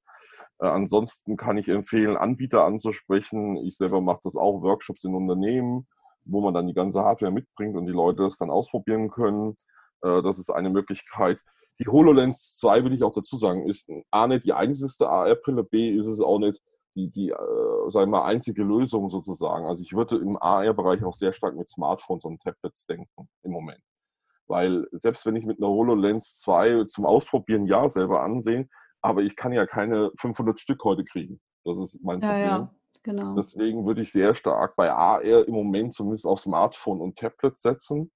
Speaker 2: Äh, ansonsten kann ich empfehlen, Anbieter anzusprechen. Ich selber mache das auch, Workshops in Unternehmen, wo man dann die ganze Hardware mitbringt und die Leute es dann ausprobieren können. Äh, das ist eine Möglichkeit. Die HoloLens 2, will ich auch dazu sagen, ist A nicht die einzige AR-Brille, B ist es auch nicht die, die äh, sagen wir mal, einzige Lösung sozusagen. Also ich würde im AR-Bereich auch sehr stark mit Smartphones und Tablets denken im Moment. Weil selbst wenn ich mit einer HoloLens 2 zum Ausprobieren ja selber ansehen, aber ich kann ja keine 500 Stück heute kriegen. Das ist mein ja, Problem. Ja, genau. Deswegen würde ich sehr stark bei AR im Moment zumindest auf Smartphone und Tablet setzen.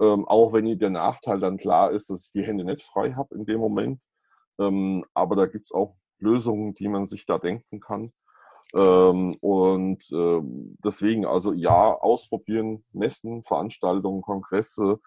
Speaker 2: Ähm, auch wenn der Nachteil dann klar ist, dass ich die Hände nicht frei habe in dem Moment. Ähm, aber da gibt es auch Lösungen, die man sich da denken kann. Ähm, und äh, deswegen, also ja, ausprobieren, Messen, Veranstaltungen, Kongresse,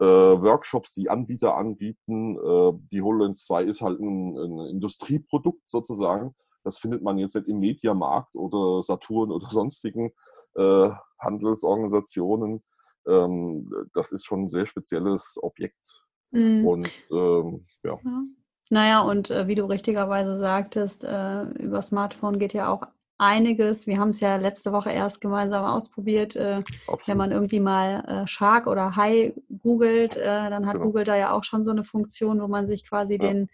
Speaker 2: äh, Workshops, die Anbieter anbieten. Äh, die HoloLens 2 ist halt ein, ein, Industrieprodukt sozusagen. Das findet man jetzt nicht im Mediamarkt oder Saturn oder sonstigen äh, Handelsorganisationen. Ähm, das ist schon ein sehr spezielles Objekt. Mhm. Und ähm, ja. ja.
Speaker 1: Naja, und äh, wie du richtigerweise sagtest, äh, über Smartphone geht ja auch einiges. Wir haben es ja letzte Woche erst gemeinsam ausprobiert. Äh, wenn man irgendwie mal äh, Shark oder Hai googelt, äh, dann hat genau. Google da ja auch schon so eine Funktion, wo man sich quasi ja. den,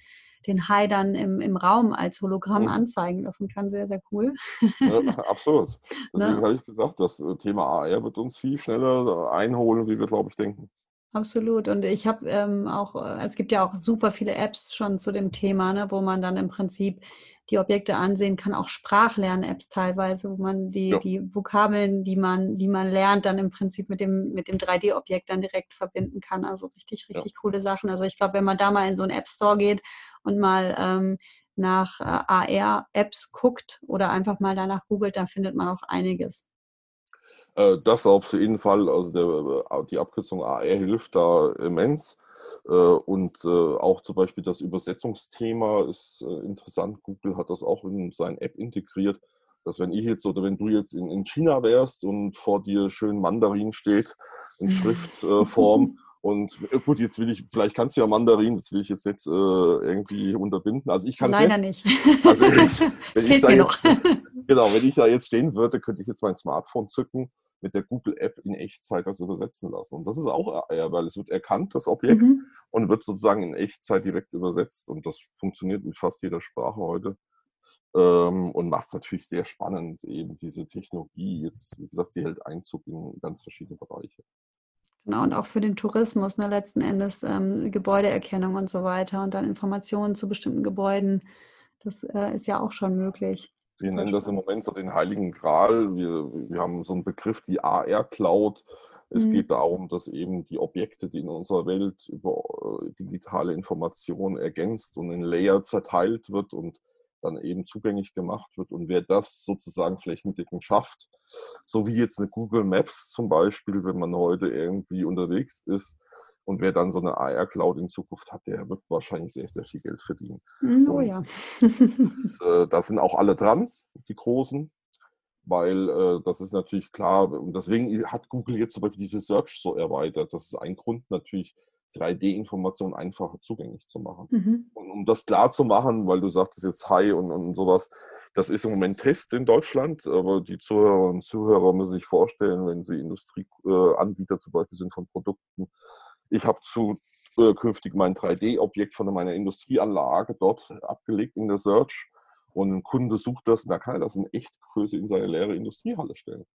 Speaker 1: den Hai dann im, im Raum als Hologramm mhm. anzeigen lassen kann. Sehr, sehr cool.
Speaker 2: Ja, absolut. Deswegen ne? habe ich gesagt, das äh, Thema AR wird uns viel schneller einholen, wie wir, glaube ich, denken.
Speaker 1: Absolut. Und ich habe ähm, auch, äh, es gibt ja auch super viele Apps schon zu dem Thema, ne, wo man dann im Prinzip die Objekte ansehen kann, auch Sprachlern-Apps teilweise, wo man die, ja. die Vokabeln, die man, die man lernt, dann im Prinzip mit dem, mit dem 3D-Objekt dann direkt verbinden kann. Also richtig, richtig ja. coole Sachen. Also ich glaube, wenn man da mal in so einen App Store geht und mal ähm, nach äh, AR-Apps guckt oder einfach mal danach googelt, dann findet man auch einiges.
Speaker 2: Äh, das auf jeden Fall, also der, äh, die Abkürzung AR hilft da immens. Äh, und auch zum Beispiel das Übersetzungsthema ist interessant. Google hat das auch in seine App integriert, dass wenn ich jetzt oder wenn du jetzt in, in China wärst und vor dir schön Mandarin steht in Schriftform Und gut, jetzt will ich, vielleicht kannst du ja Mandarin, das will ich jetzt nicht äh, irgendwie unterbinden. Also ich kann
Speaker 1: Leider nicht.
Speaker 2: nicht. Also ich, wenn ich da jetzt, genau, wenn ich da jetzt stehen würde, könnte ich jetzt mein Smartphone zücken, mit der Google-App in Echtzeit das übersetzen lassen. Und das ist auch eher, weil es wird erkannt, das Objekt, mhm. und wird sozusagen in Echtzeit direkt übersetzt. Und das funktioniert mit fast jeder Sprache heute. Ähm, und macht es natürlich sehr spannend, eben diese Technologie. Jetzt, wie gesagt, sie hält Einzug in ganz verschiedene Bereiche.
Speaker 1: Genau, und auch für den Tourismus, ne, letzten Endes ähm, Gebäudeerkennung und so weiter und dann Informationen zu bestimmten Gebäuden. Das äh, ist ja auch schon möglich.
Speaker 2: Sie nennen das im Moment so den Heiligen Gral. Wir, wir haben so einen Begriff, die AR-Cloud. Es mhm. geht darum, dass eben die Objekte, die in unserer Welt über äh, digitale Informationen ergänzt und in Layer zerteilt wird und dann eben zugänglich gemacht wird. Und wer das sozusagen flächendeckend schafft, so wie jetzt eine Google Maps zum Beispiel, wenn man heute irgendwie unterwegs ist, und wer dann so eine AR-Cloud in Zukunft hat, der wird wahrscheinlich sehr, sehr viel Geld verdienen.
Speaker 1: Mm, oh ja.
Speaker 2: das, äh, da sind auch alle dran, die Großen, weil äh, das ist natürlich klar. Und deswegen hat Google jetzt zum Beispiel diese Search so erweitert. Das ist ein Grund natürlich, 3D-Informationen einfacher zugänglich zu machen. Mhm. Und um das klar zu machen, weil du sagtest jetzt Hi und, und sowas, das ist im Moment Test in Deutschland, aber die Zuhörer und Zuhörer müssen sich vorstellen, wenn sie Industrieanbieter äh, zum Beispiel sind von Produkten. Ich habe zukünftig mein 3D-Objekt von meiner Industrieanlage dort abgelegt in der Search und ein Kunde sucht das und da kann er das in Echtgröße in seine leere Industriehalle stellen.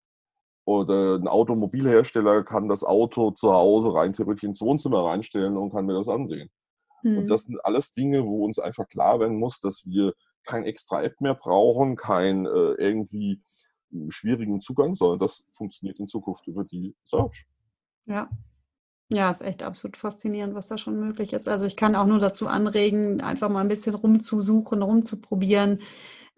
Speaker 2: Oder ein Automobilhersteller kann das Auto zu Hause rein theoretisch ins Wohnzimmer reinstellen und kann mir das ansehen. Mhm. Und hm. das sind alles Dinge, wo uns einfach klar werden muss, dass wir kein extra App mehr brauchen, keinen äh, irgendwie schwierigen Zugang, sondern das funktioniert in Zukunft über die Search.
Speaker 1: Ja. Ja, ist echt absolut faszinierend, was da schon möglich ist. Also ich kann auch nur dazu anregen, einfach mal ein bisschen rumzusuchen, rumzuprobieren,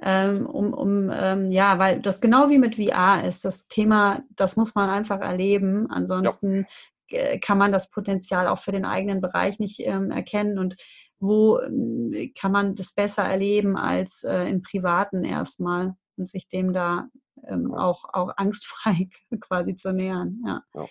Speaker 1: ähm, um, um ähm, ja, weil das genau wie mit VR ist. Das Thema, das muss man einfach erleben. Ansonsten ja. kann man das Potenzial auch für den eigenen Bereich nicht ähm, erkennen und wo ähm, kann man das besser erleben als äh, im Privaten erstmal und sich dem da ähm, auch, auch angstfrei quasi zu nähern. Ja. ja.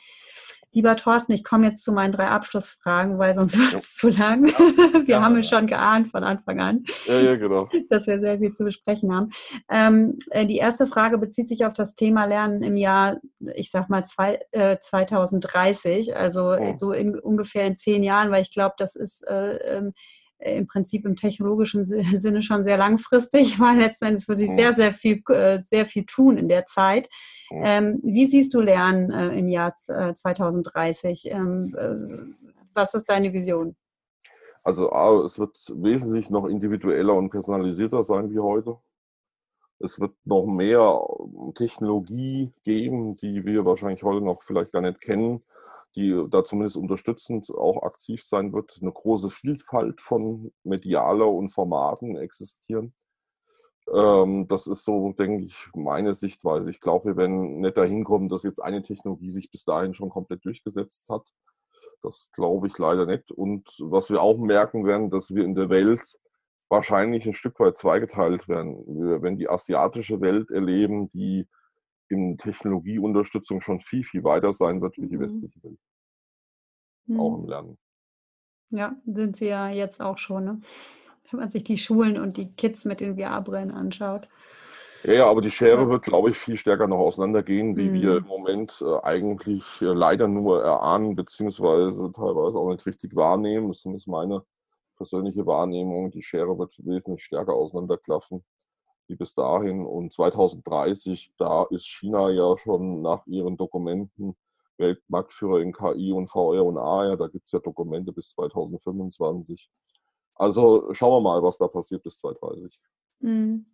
Speaker 1: Lieber Thorsten, ich komme jetzt zu meinen drei Abschlussfragen, weil sonst wird es zu lang. wir ja, haben es schon geahnt von Anfang an,
Speaker 2: ja, ja, genau.
Speaker 1: dass wir sehr viel zu besprechen haben. Ähm, äh, die erste Frage bezieht sich auf das Thema Lernen im Jahr, ich sag mal, zwei, äh, 2030, also oh. so in, ungefähr in zehn Jahren, weil ich glaube, das ist äh, ähm, im Prinzip im technologischen Sinne schon sehr langfristig, weil letzten Endes wird sich sehr, sehr viel, äh, sehr viel tun in der Zeit. Ähm, wie siehst du Lernen äh, im Jahr 2030? Äh, ähm, was ist deine Vision?
Speaker 2: Also A, es wird wesentlich noch individueller und personalisierter sein wie heute. Es wird noch mehr Technologie geben, die wir wahrscheinlich heute noch vielleicht gar nicht kennen die da zumindest unterstützend auch aktiv sein wird, eine große Vielfalt von Medialer und Formaten existieren. Ähm, das ist so, denke ich, meine Sichtweise. Ich glaube, wir werden nicht dahin kommen, dass jetzt eine Technologie sich bis dahin schon komplett durchgesetzt hat. Das glaube ich leider nicht. Und was wir auch merken werden, dass wir in der Welt wahrscheinlich ein Stück weit zweigeteilt werden. Wir werden die asiatische Welt erleben, die in Technologieunterstützung schon viel, viel weiter sein wird wie die mhm. westliche Welt. Mhm. Auch im Lernen.
Speaker 1: Ja, sind sie ja jetzt auch schon, ne? wenn man sich die Schulen und die Kids mit den VR-Brillen anschaut.
Speaker 2: Ja, ja, aber die Schere ja. wird, glaube ich, viel stärker noch auseinandergehen, wie mhm. wir im Moment äh, eigentlich äh, leider nur erahnen, beziehungsweise teilweise auch nicht richtig wahrnehmen. Das ist meine persönliche Wahrnehmung. Die Schere wird wesentlich stärker auseinanderklaffen wie bis dahin. Und 2030, da ist China ja schon nach ihren Dokumenten Weltmarktführer in KI und VR und AR. Da gibt es ja Dokumente bis 2025. Also schauen wir mal, was da passiert bis 2030. Mhm.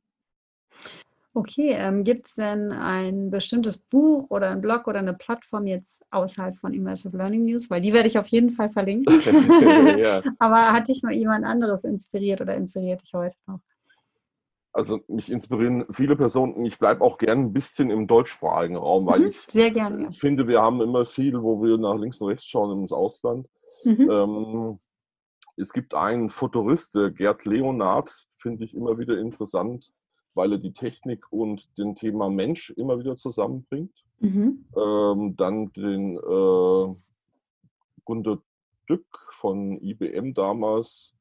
Speaker 1: Okay, ähm, gibt es denn ein bestimmtes Buch oder ein Blog oder eine Plattform jetzt außerhalb von Immersive Learning News? Weil die werde ich auf jeden Fall verlinken. ja. Aber hat dich mal jemand anderes inspiriert oder inspiriert dich heute noch?
Speaker 2: Also mich inspirieren viele Personen. Ich bleibe auch gern ein bisschen im deutschsprachigen Raum, weil mhm, ich
Speaker 1: Sehr gern, ja.
Speaker 2: finde, wir haben immer viel, wo wir nach links und rechts schauen ins Ausland. Mhm. Ähm, es gibt einen Futurist, der Gerd Leonard, finde ich immer wieder interessant, weil er die Technik und den Thema Mensch immer wieder zusammenbringt. Mhm. Ähm, dann den äh, Gunter Dück von IBM damals,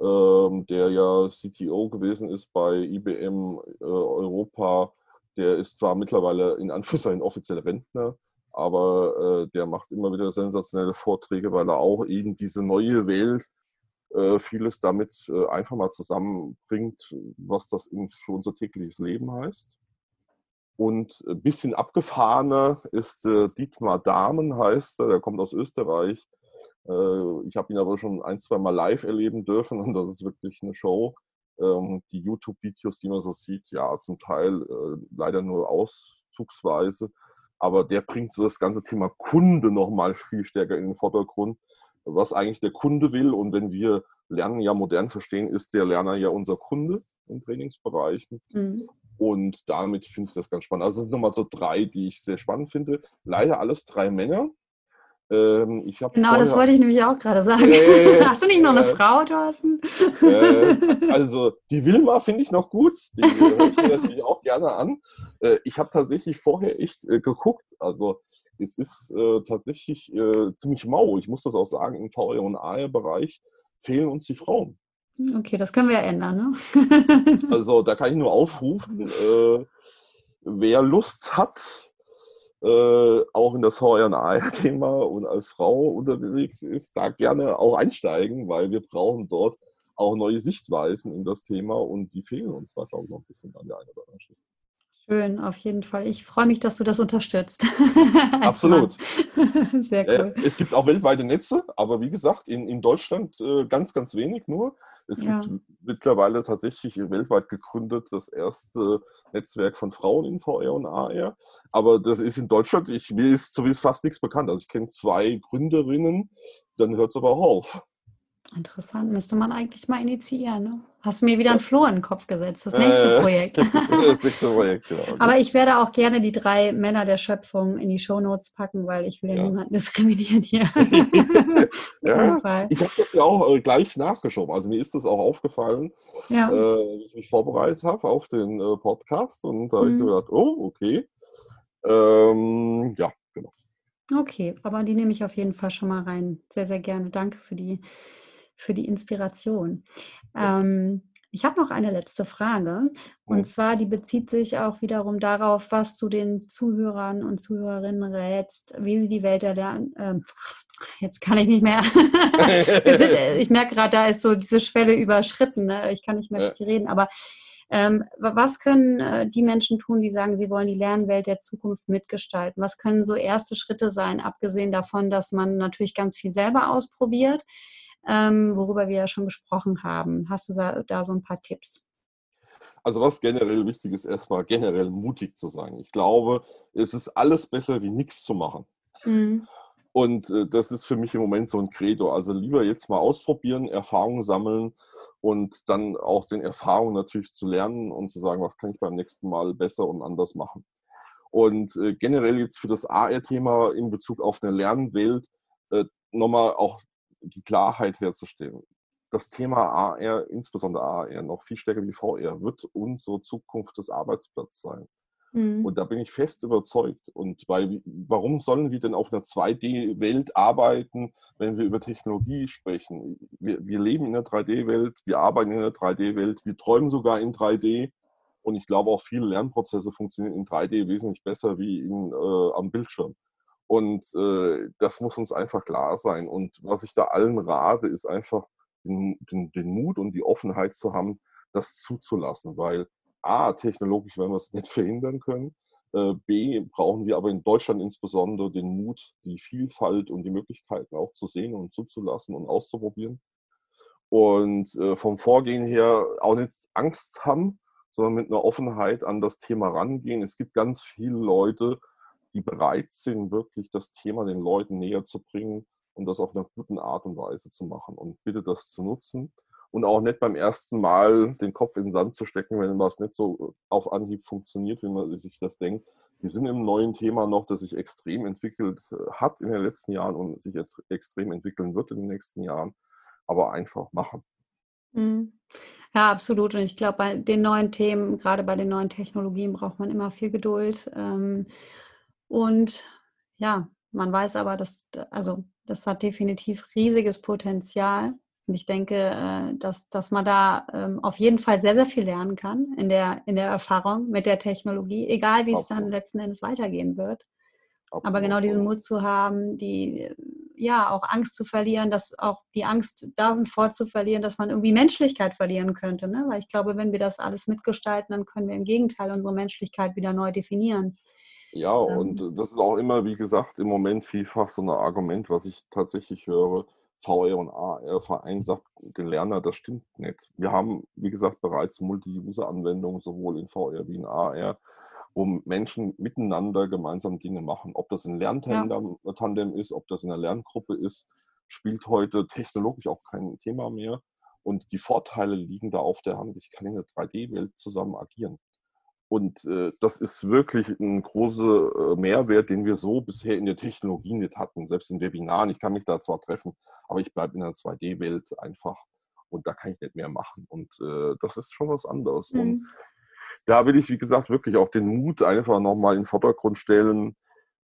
Speaker 2: ähm, der ja CTO gewesen ist bei IBM äh, Europa. Der ist zwar mittlerweile in Anführungszeichen offiziell Rentner, aber äh, der macht immer wieder sensationelle Vorträge, weil er auch eben diese neue Welt äh, vieles damit äh, einfach mal zusammenbringt, was das für unser tägliches Leben heißt. Und ein bisschen abgefahrener ist äh, Dietmar Dahmen, heißt er, der kommt aus Österreich. Ich habe ihn aber schon ein, zwei Mal live erleben dürfen und das ist wirklich eine Show. Ähm, die YouTube-Videos, die man so sieht, ja, zum Teil leider nur auszugsweise. Aber der bringt so das ganze Thema Kunde nochmal viel stärker in den Vordergrund was eigentlich der Kunde will. Und wenn wir Lernen ja modern verstehen, ist der Lerner ja unser Kunde in Trainingsbereichen. Mhm. Und damit finde ich das ganz spannend. Also es sind nochmal so drei, die ich sehr spannend finde. Leider alles drei Männer.
Speaker 1: Ähm, genau, vorher, das wollte ich nämlich auch gerade sagen. Äh, Hast du nicht noch eine äh, Frau, Thorsten?
Speaker 2: Äh, also die Wilma finde ich noch gut. Die höre ich mir natürlich auch gerne an. Äh, ich habe tatsächlich vorher echt äh, geguckt. Also es ist äh, tatsächlich ziemlich mau. Ich muss das auch sagen, im VR und AR-Bereich fehlen uns die Frauen.
Speaker 1: Okay, das können wir ja ändern. Ne?
Speaker 2: also da kann ich nur aufrufen, wer Lust hat, äh, auch in das VR-Thema und als Frau unterwegs ist, da gerne auch einsteigen, weil wir brauchen dort auch neue Sichtweisen in das Thema und die fehlen uns da, glaube ich, noch ein bisschen an der einen oder anderen Stelle.
Speaker 1: Schön, auf jeden Fall. Ich freue mich, dass du das unterstützt.
Speaker 2: Absolut. Sehr cool. es gibt auch weltweite Netze, aber wie gesagt, in, in Deutschland äh, ganz, ganz wenig nur. Es ja. gibt mittlerweile tatsächlich weltweit gegründet das erste Netzwerk von Frauen in VR und AR. Aber das ist in Deutschland, ich, mir ist zumindest fast nichts bekannt. Also ich kenne zwei Gründerinnen, dann hört es aber auch auf.
Speaker 1: Interessant, müsste man eigentlich mal initiieren. Ne? Hast du mir wieder ein Floh in den Kopf gesetzt, das nächste äh, Projekt. das nächste Projekt, genau. Aber ich werde auch gerne die drei Männer der Schöpfung in die Shownotes packen, weil ich will ja, ja. niemanden diskriminieren hier.
Speaker 2: ja, ich habe das ja auch äh, gleich nachgeschoben. Also mir ist das auch aufgefallen, ja. äh, wie ich mich vorbereitet habe auf den äh, Podcast. Und da mhm. habe ich so mhm. gedacht, oh, okay. Ähm, ja, genau.
Speaker 1: Okay, aber die nehme ich auf jeden Fall schon mal rein. Sehr, sehr gerne. Danke für die für die Inspiration. Ähm, ich habe noch eine letzte Frage. Und mhm. zwar, die bezieht sich auch wiederum darauf, was du den Zuhörern und Zuhörerinnen rätst, wie sie die Welt erlernen. Äh, jetzt kann ich nicht mehr. sind, äh, ich merke gerade, da ist so diese Schwelle überschritten. Ne? Ich kann nicht mehr richtig reden. Aber ähm, was können äh, die Menschen tun, die sagen, sie wollen die Lernwelt der Zukunft mitgestalten? Was können so erste Schritte sein, abgesehen davon, dass man natürlich ganz viel selber ausprobiert? Ähm, worüber wir ja schon gesprochen haben. Hast du da, so ein paar Tipps?
Speaker 2: Also was generell wichtig ist, erstmal generell mutig zu sein. Ich glaube, es ist alles besser, wie nichts zu machen. Mhm. Und äh, das ist für mich im Moment so ein Credo. Also lieber jetzt mal ausprobieren, Erfahrungen sammeln und dann auch den Erfahrungen natürlich zu lernen und zu sagen, was kann ich beim nächsten Mal besser und anders machen. Und äh, generell jetzt für das AR-Thema in Bezug auf eine Lernwelt äh, nochmal auch die Klarheit herzustellen. Das Thema AR, insbesondere AR, noch viel stärker wie VR, wird unsere Zukunft des Arbeitsplatzes sein. Mhm. Und da bin ich fest überzeugt. Und weil, warum sollen wir denn auf einer 2D-Welt arbeiten, wenn wir über Technologie sprechen? Wir, wir leben in einer 3D-Welt, wir arbeiten in einer 3D-Welt, wir träumen sogar in 3D. Und ich glaube auch viele Lernprozesse funktionieren in 3D wesentlich besser wie in, äh, am Bildschirm. Und äh, das muss uns einfach klar sein. Und was ich da allen rate, ist einfach den, den, den Mut und die Offenheit zu haben, das zuzulassen, weil A, technologisch werden wir es nicht verhindern können. Äh, B, brauchen wir aber in Deutschland insbesondere den Mut, die Vielfalt und die Möglichkeiten auch zu sehen und zuzulassen und auszuprobieren. Und äh, vom Vorgehen her auch nicht Angst haben, sondern mit einer Offenheit an das Thema rangehen. Es gibt ganz viele Leute, die bereit sind, wirklich das Thema den Leuten näher zu bringen und das auf einer guten Art und Weise zu machen. Und bitte das zu nutzen und auch nicht beim ersten Mal den Kopf in den Sand zu stecken, wenn was nicht so auf Anhieb funktioniert, wie man sich das denkt. Wir sind im neuen Thema noch, das sich extrem entwickelt äh, hat in den letzten Jahren und sich jetzt extrem entwickeln wird in den nächsten Jahren. Aber einfach machen.
Speaker 1: Mhm. Ja, absolut. Und ich glaube, bei den neuen Themen, gerade bei den neuen Technologien, braucht man immer viel Geduld. Ähm, und ja, man weiß aber, dass, also das hat definitiv riesiges Potenzial. Und ich denke, äh, dass, dass man da ähm, auf jeden Fall sehr, sehr viel lernen kann in der, in der Erfahrung mit der Technologie, egal wie es dann letzten Endes weitergehen wird. Absolut. Aber genau diesen Mut zu haben, die ja auch Angst zu verlieren, dass auch die Angst davor zu verlieren, dass man irgendwie Menschlichkeit verlieren könnte. Ne? Weil ich glaube, wenn wir das alles mitgestalten, dann können wir im Gegenteil unsere Menschlichkeit wieder neu definieren.
Speaker 2: Ja, ähm, und das ist auch immer, wie gesagt, im Moment vielfach so ein Argument, was ich tatsächlich höre VR und AR vereinsacht den Lerner, das stimmt nicht. Wir haben, wie gesagt, bereits Multi-User-Anwendungen sowohl in VR wie in AR, wo Menschen miteinander gemeinsam Dinge machen. Ob das ein Lerntandem ja. ist, ob das in einer Lerngruppe ist, spielt heute technologisch auch kein Thema mehr. Und die Vorteile liegen da auf der Hand. Ich kann in der 3D-Welt zusammen agieren. Und äh, das ist wirklich ein großer äh, Mehrwert, den wir so bisher in der Technologie nicht hatten, selbst in Webinaren. Ich kann mich da zwar treffen, aber ich bleibe in der 2D-Welt einfach und da kann ich nicht mehr machen. Und äh, das ist schon was anderes. Mhm. Und da will ich, wie gesagt, wirklich auch den Mut einfach nochmal in den Vordergrund stellen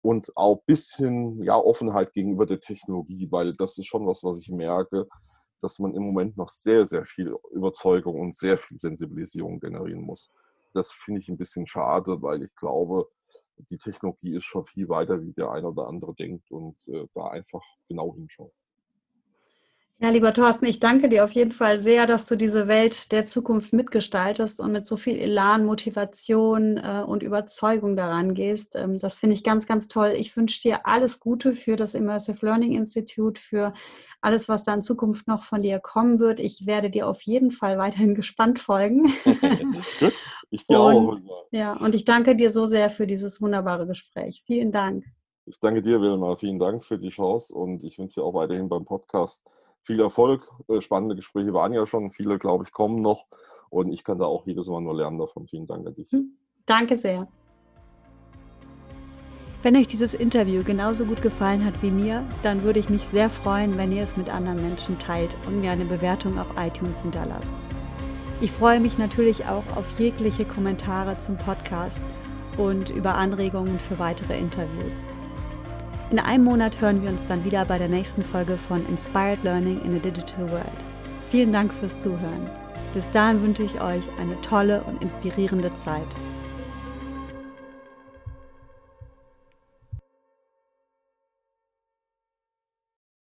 Speaker 2: und auch ein bisschen ja, Offenheit gegenüber der Technologie, weil das ist schon was, was ich merke, dass man im Moment noch sehr, sehr viel Überzeugung und sehr viel Sensibilisierung generieren muss das finde ich ein bisschen schade, weil ich glaube, die Technologie ist schon viel weiter, wie der eine oder andere denkt und äh, da einfach genau hinschaut.
Speaker 1: Ja, lieber Thorsten, ich danke dir auf jeden Fall sehr, dass du diese Welt der Zukunft mitgestaltest und mit so viel Elan, Motivation äh, und Überzeugung daran gehst. Ähm, das finde ich ganz, ganz toll. Ich wünsche dir alles Gute für das Immersive Learning Institute, für alles, was da in Zukunft noch von dir kommen wird. Ich werde dir auf jeden Fall weiterhin gespannt folgen. Gut, ich dir und, auch. Ja, und ich danke dir so sehr für dieses wunderbare Gespräch. Vielen Dank.
Speaker 2: Ich danke dir, Wilma. Vielen Dank für die Chance und ich wünsche dir auch weiterhin beim Podcast viel Erfolg. Äh, spannende Gespräche waren ja schon, viele, glaube ich, kommen noch. Und ich kann da auch jedes Mal nur lernen davon. Vielen Dank an dich. Hm,
Speaker 1: danke sehr. Wenn euch dieses Interview genauso gut gefallen hat wie mir, dann würde ich mich sehr freuen, wenn ihr es mit anderen Menschen teilt und mir eine Bewertung auf iTunes hinterlasst. Ich freue mich natürlich auch auf jegliche Kommentare zum Podcast und über Anregungen für weitere Interviews. In einem Monat hören wir uns dann wieder bei der nächsten Folge von Inspired Learning in a Digital World. Vielen Dank fürs Zuhören. Bis dahin wünsche ich euch eine tolle und inspirierende Zeit.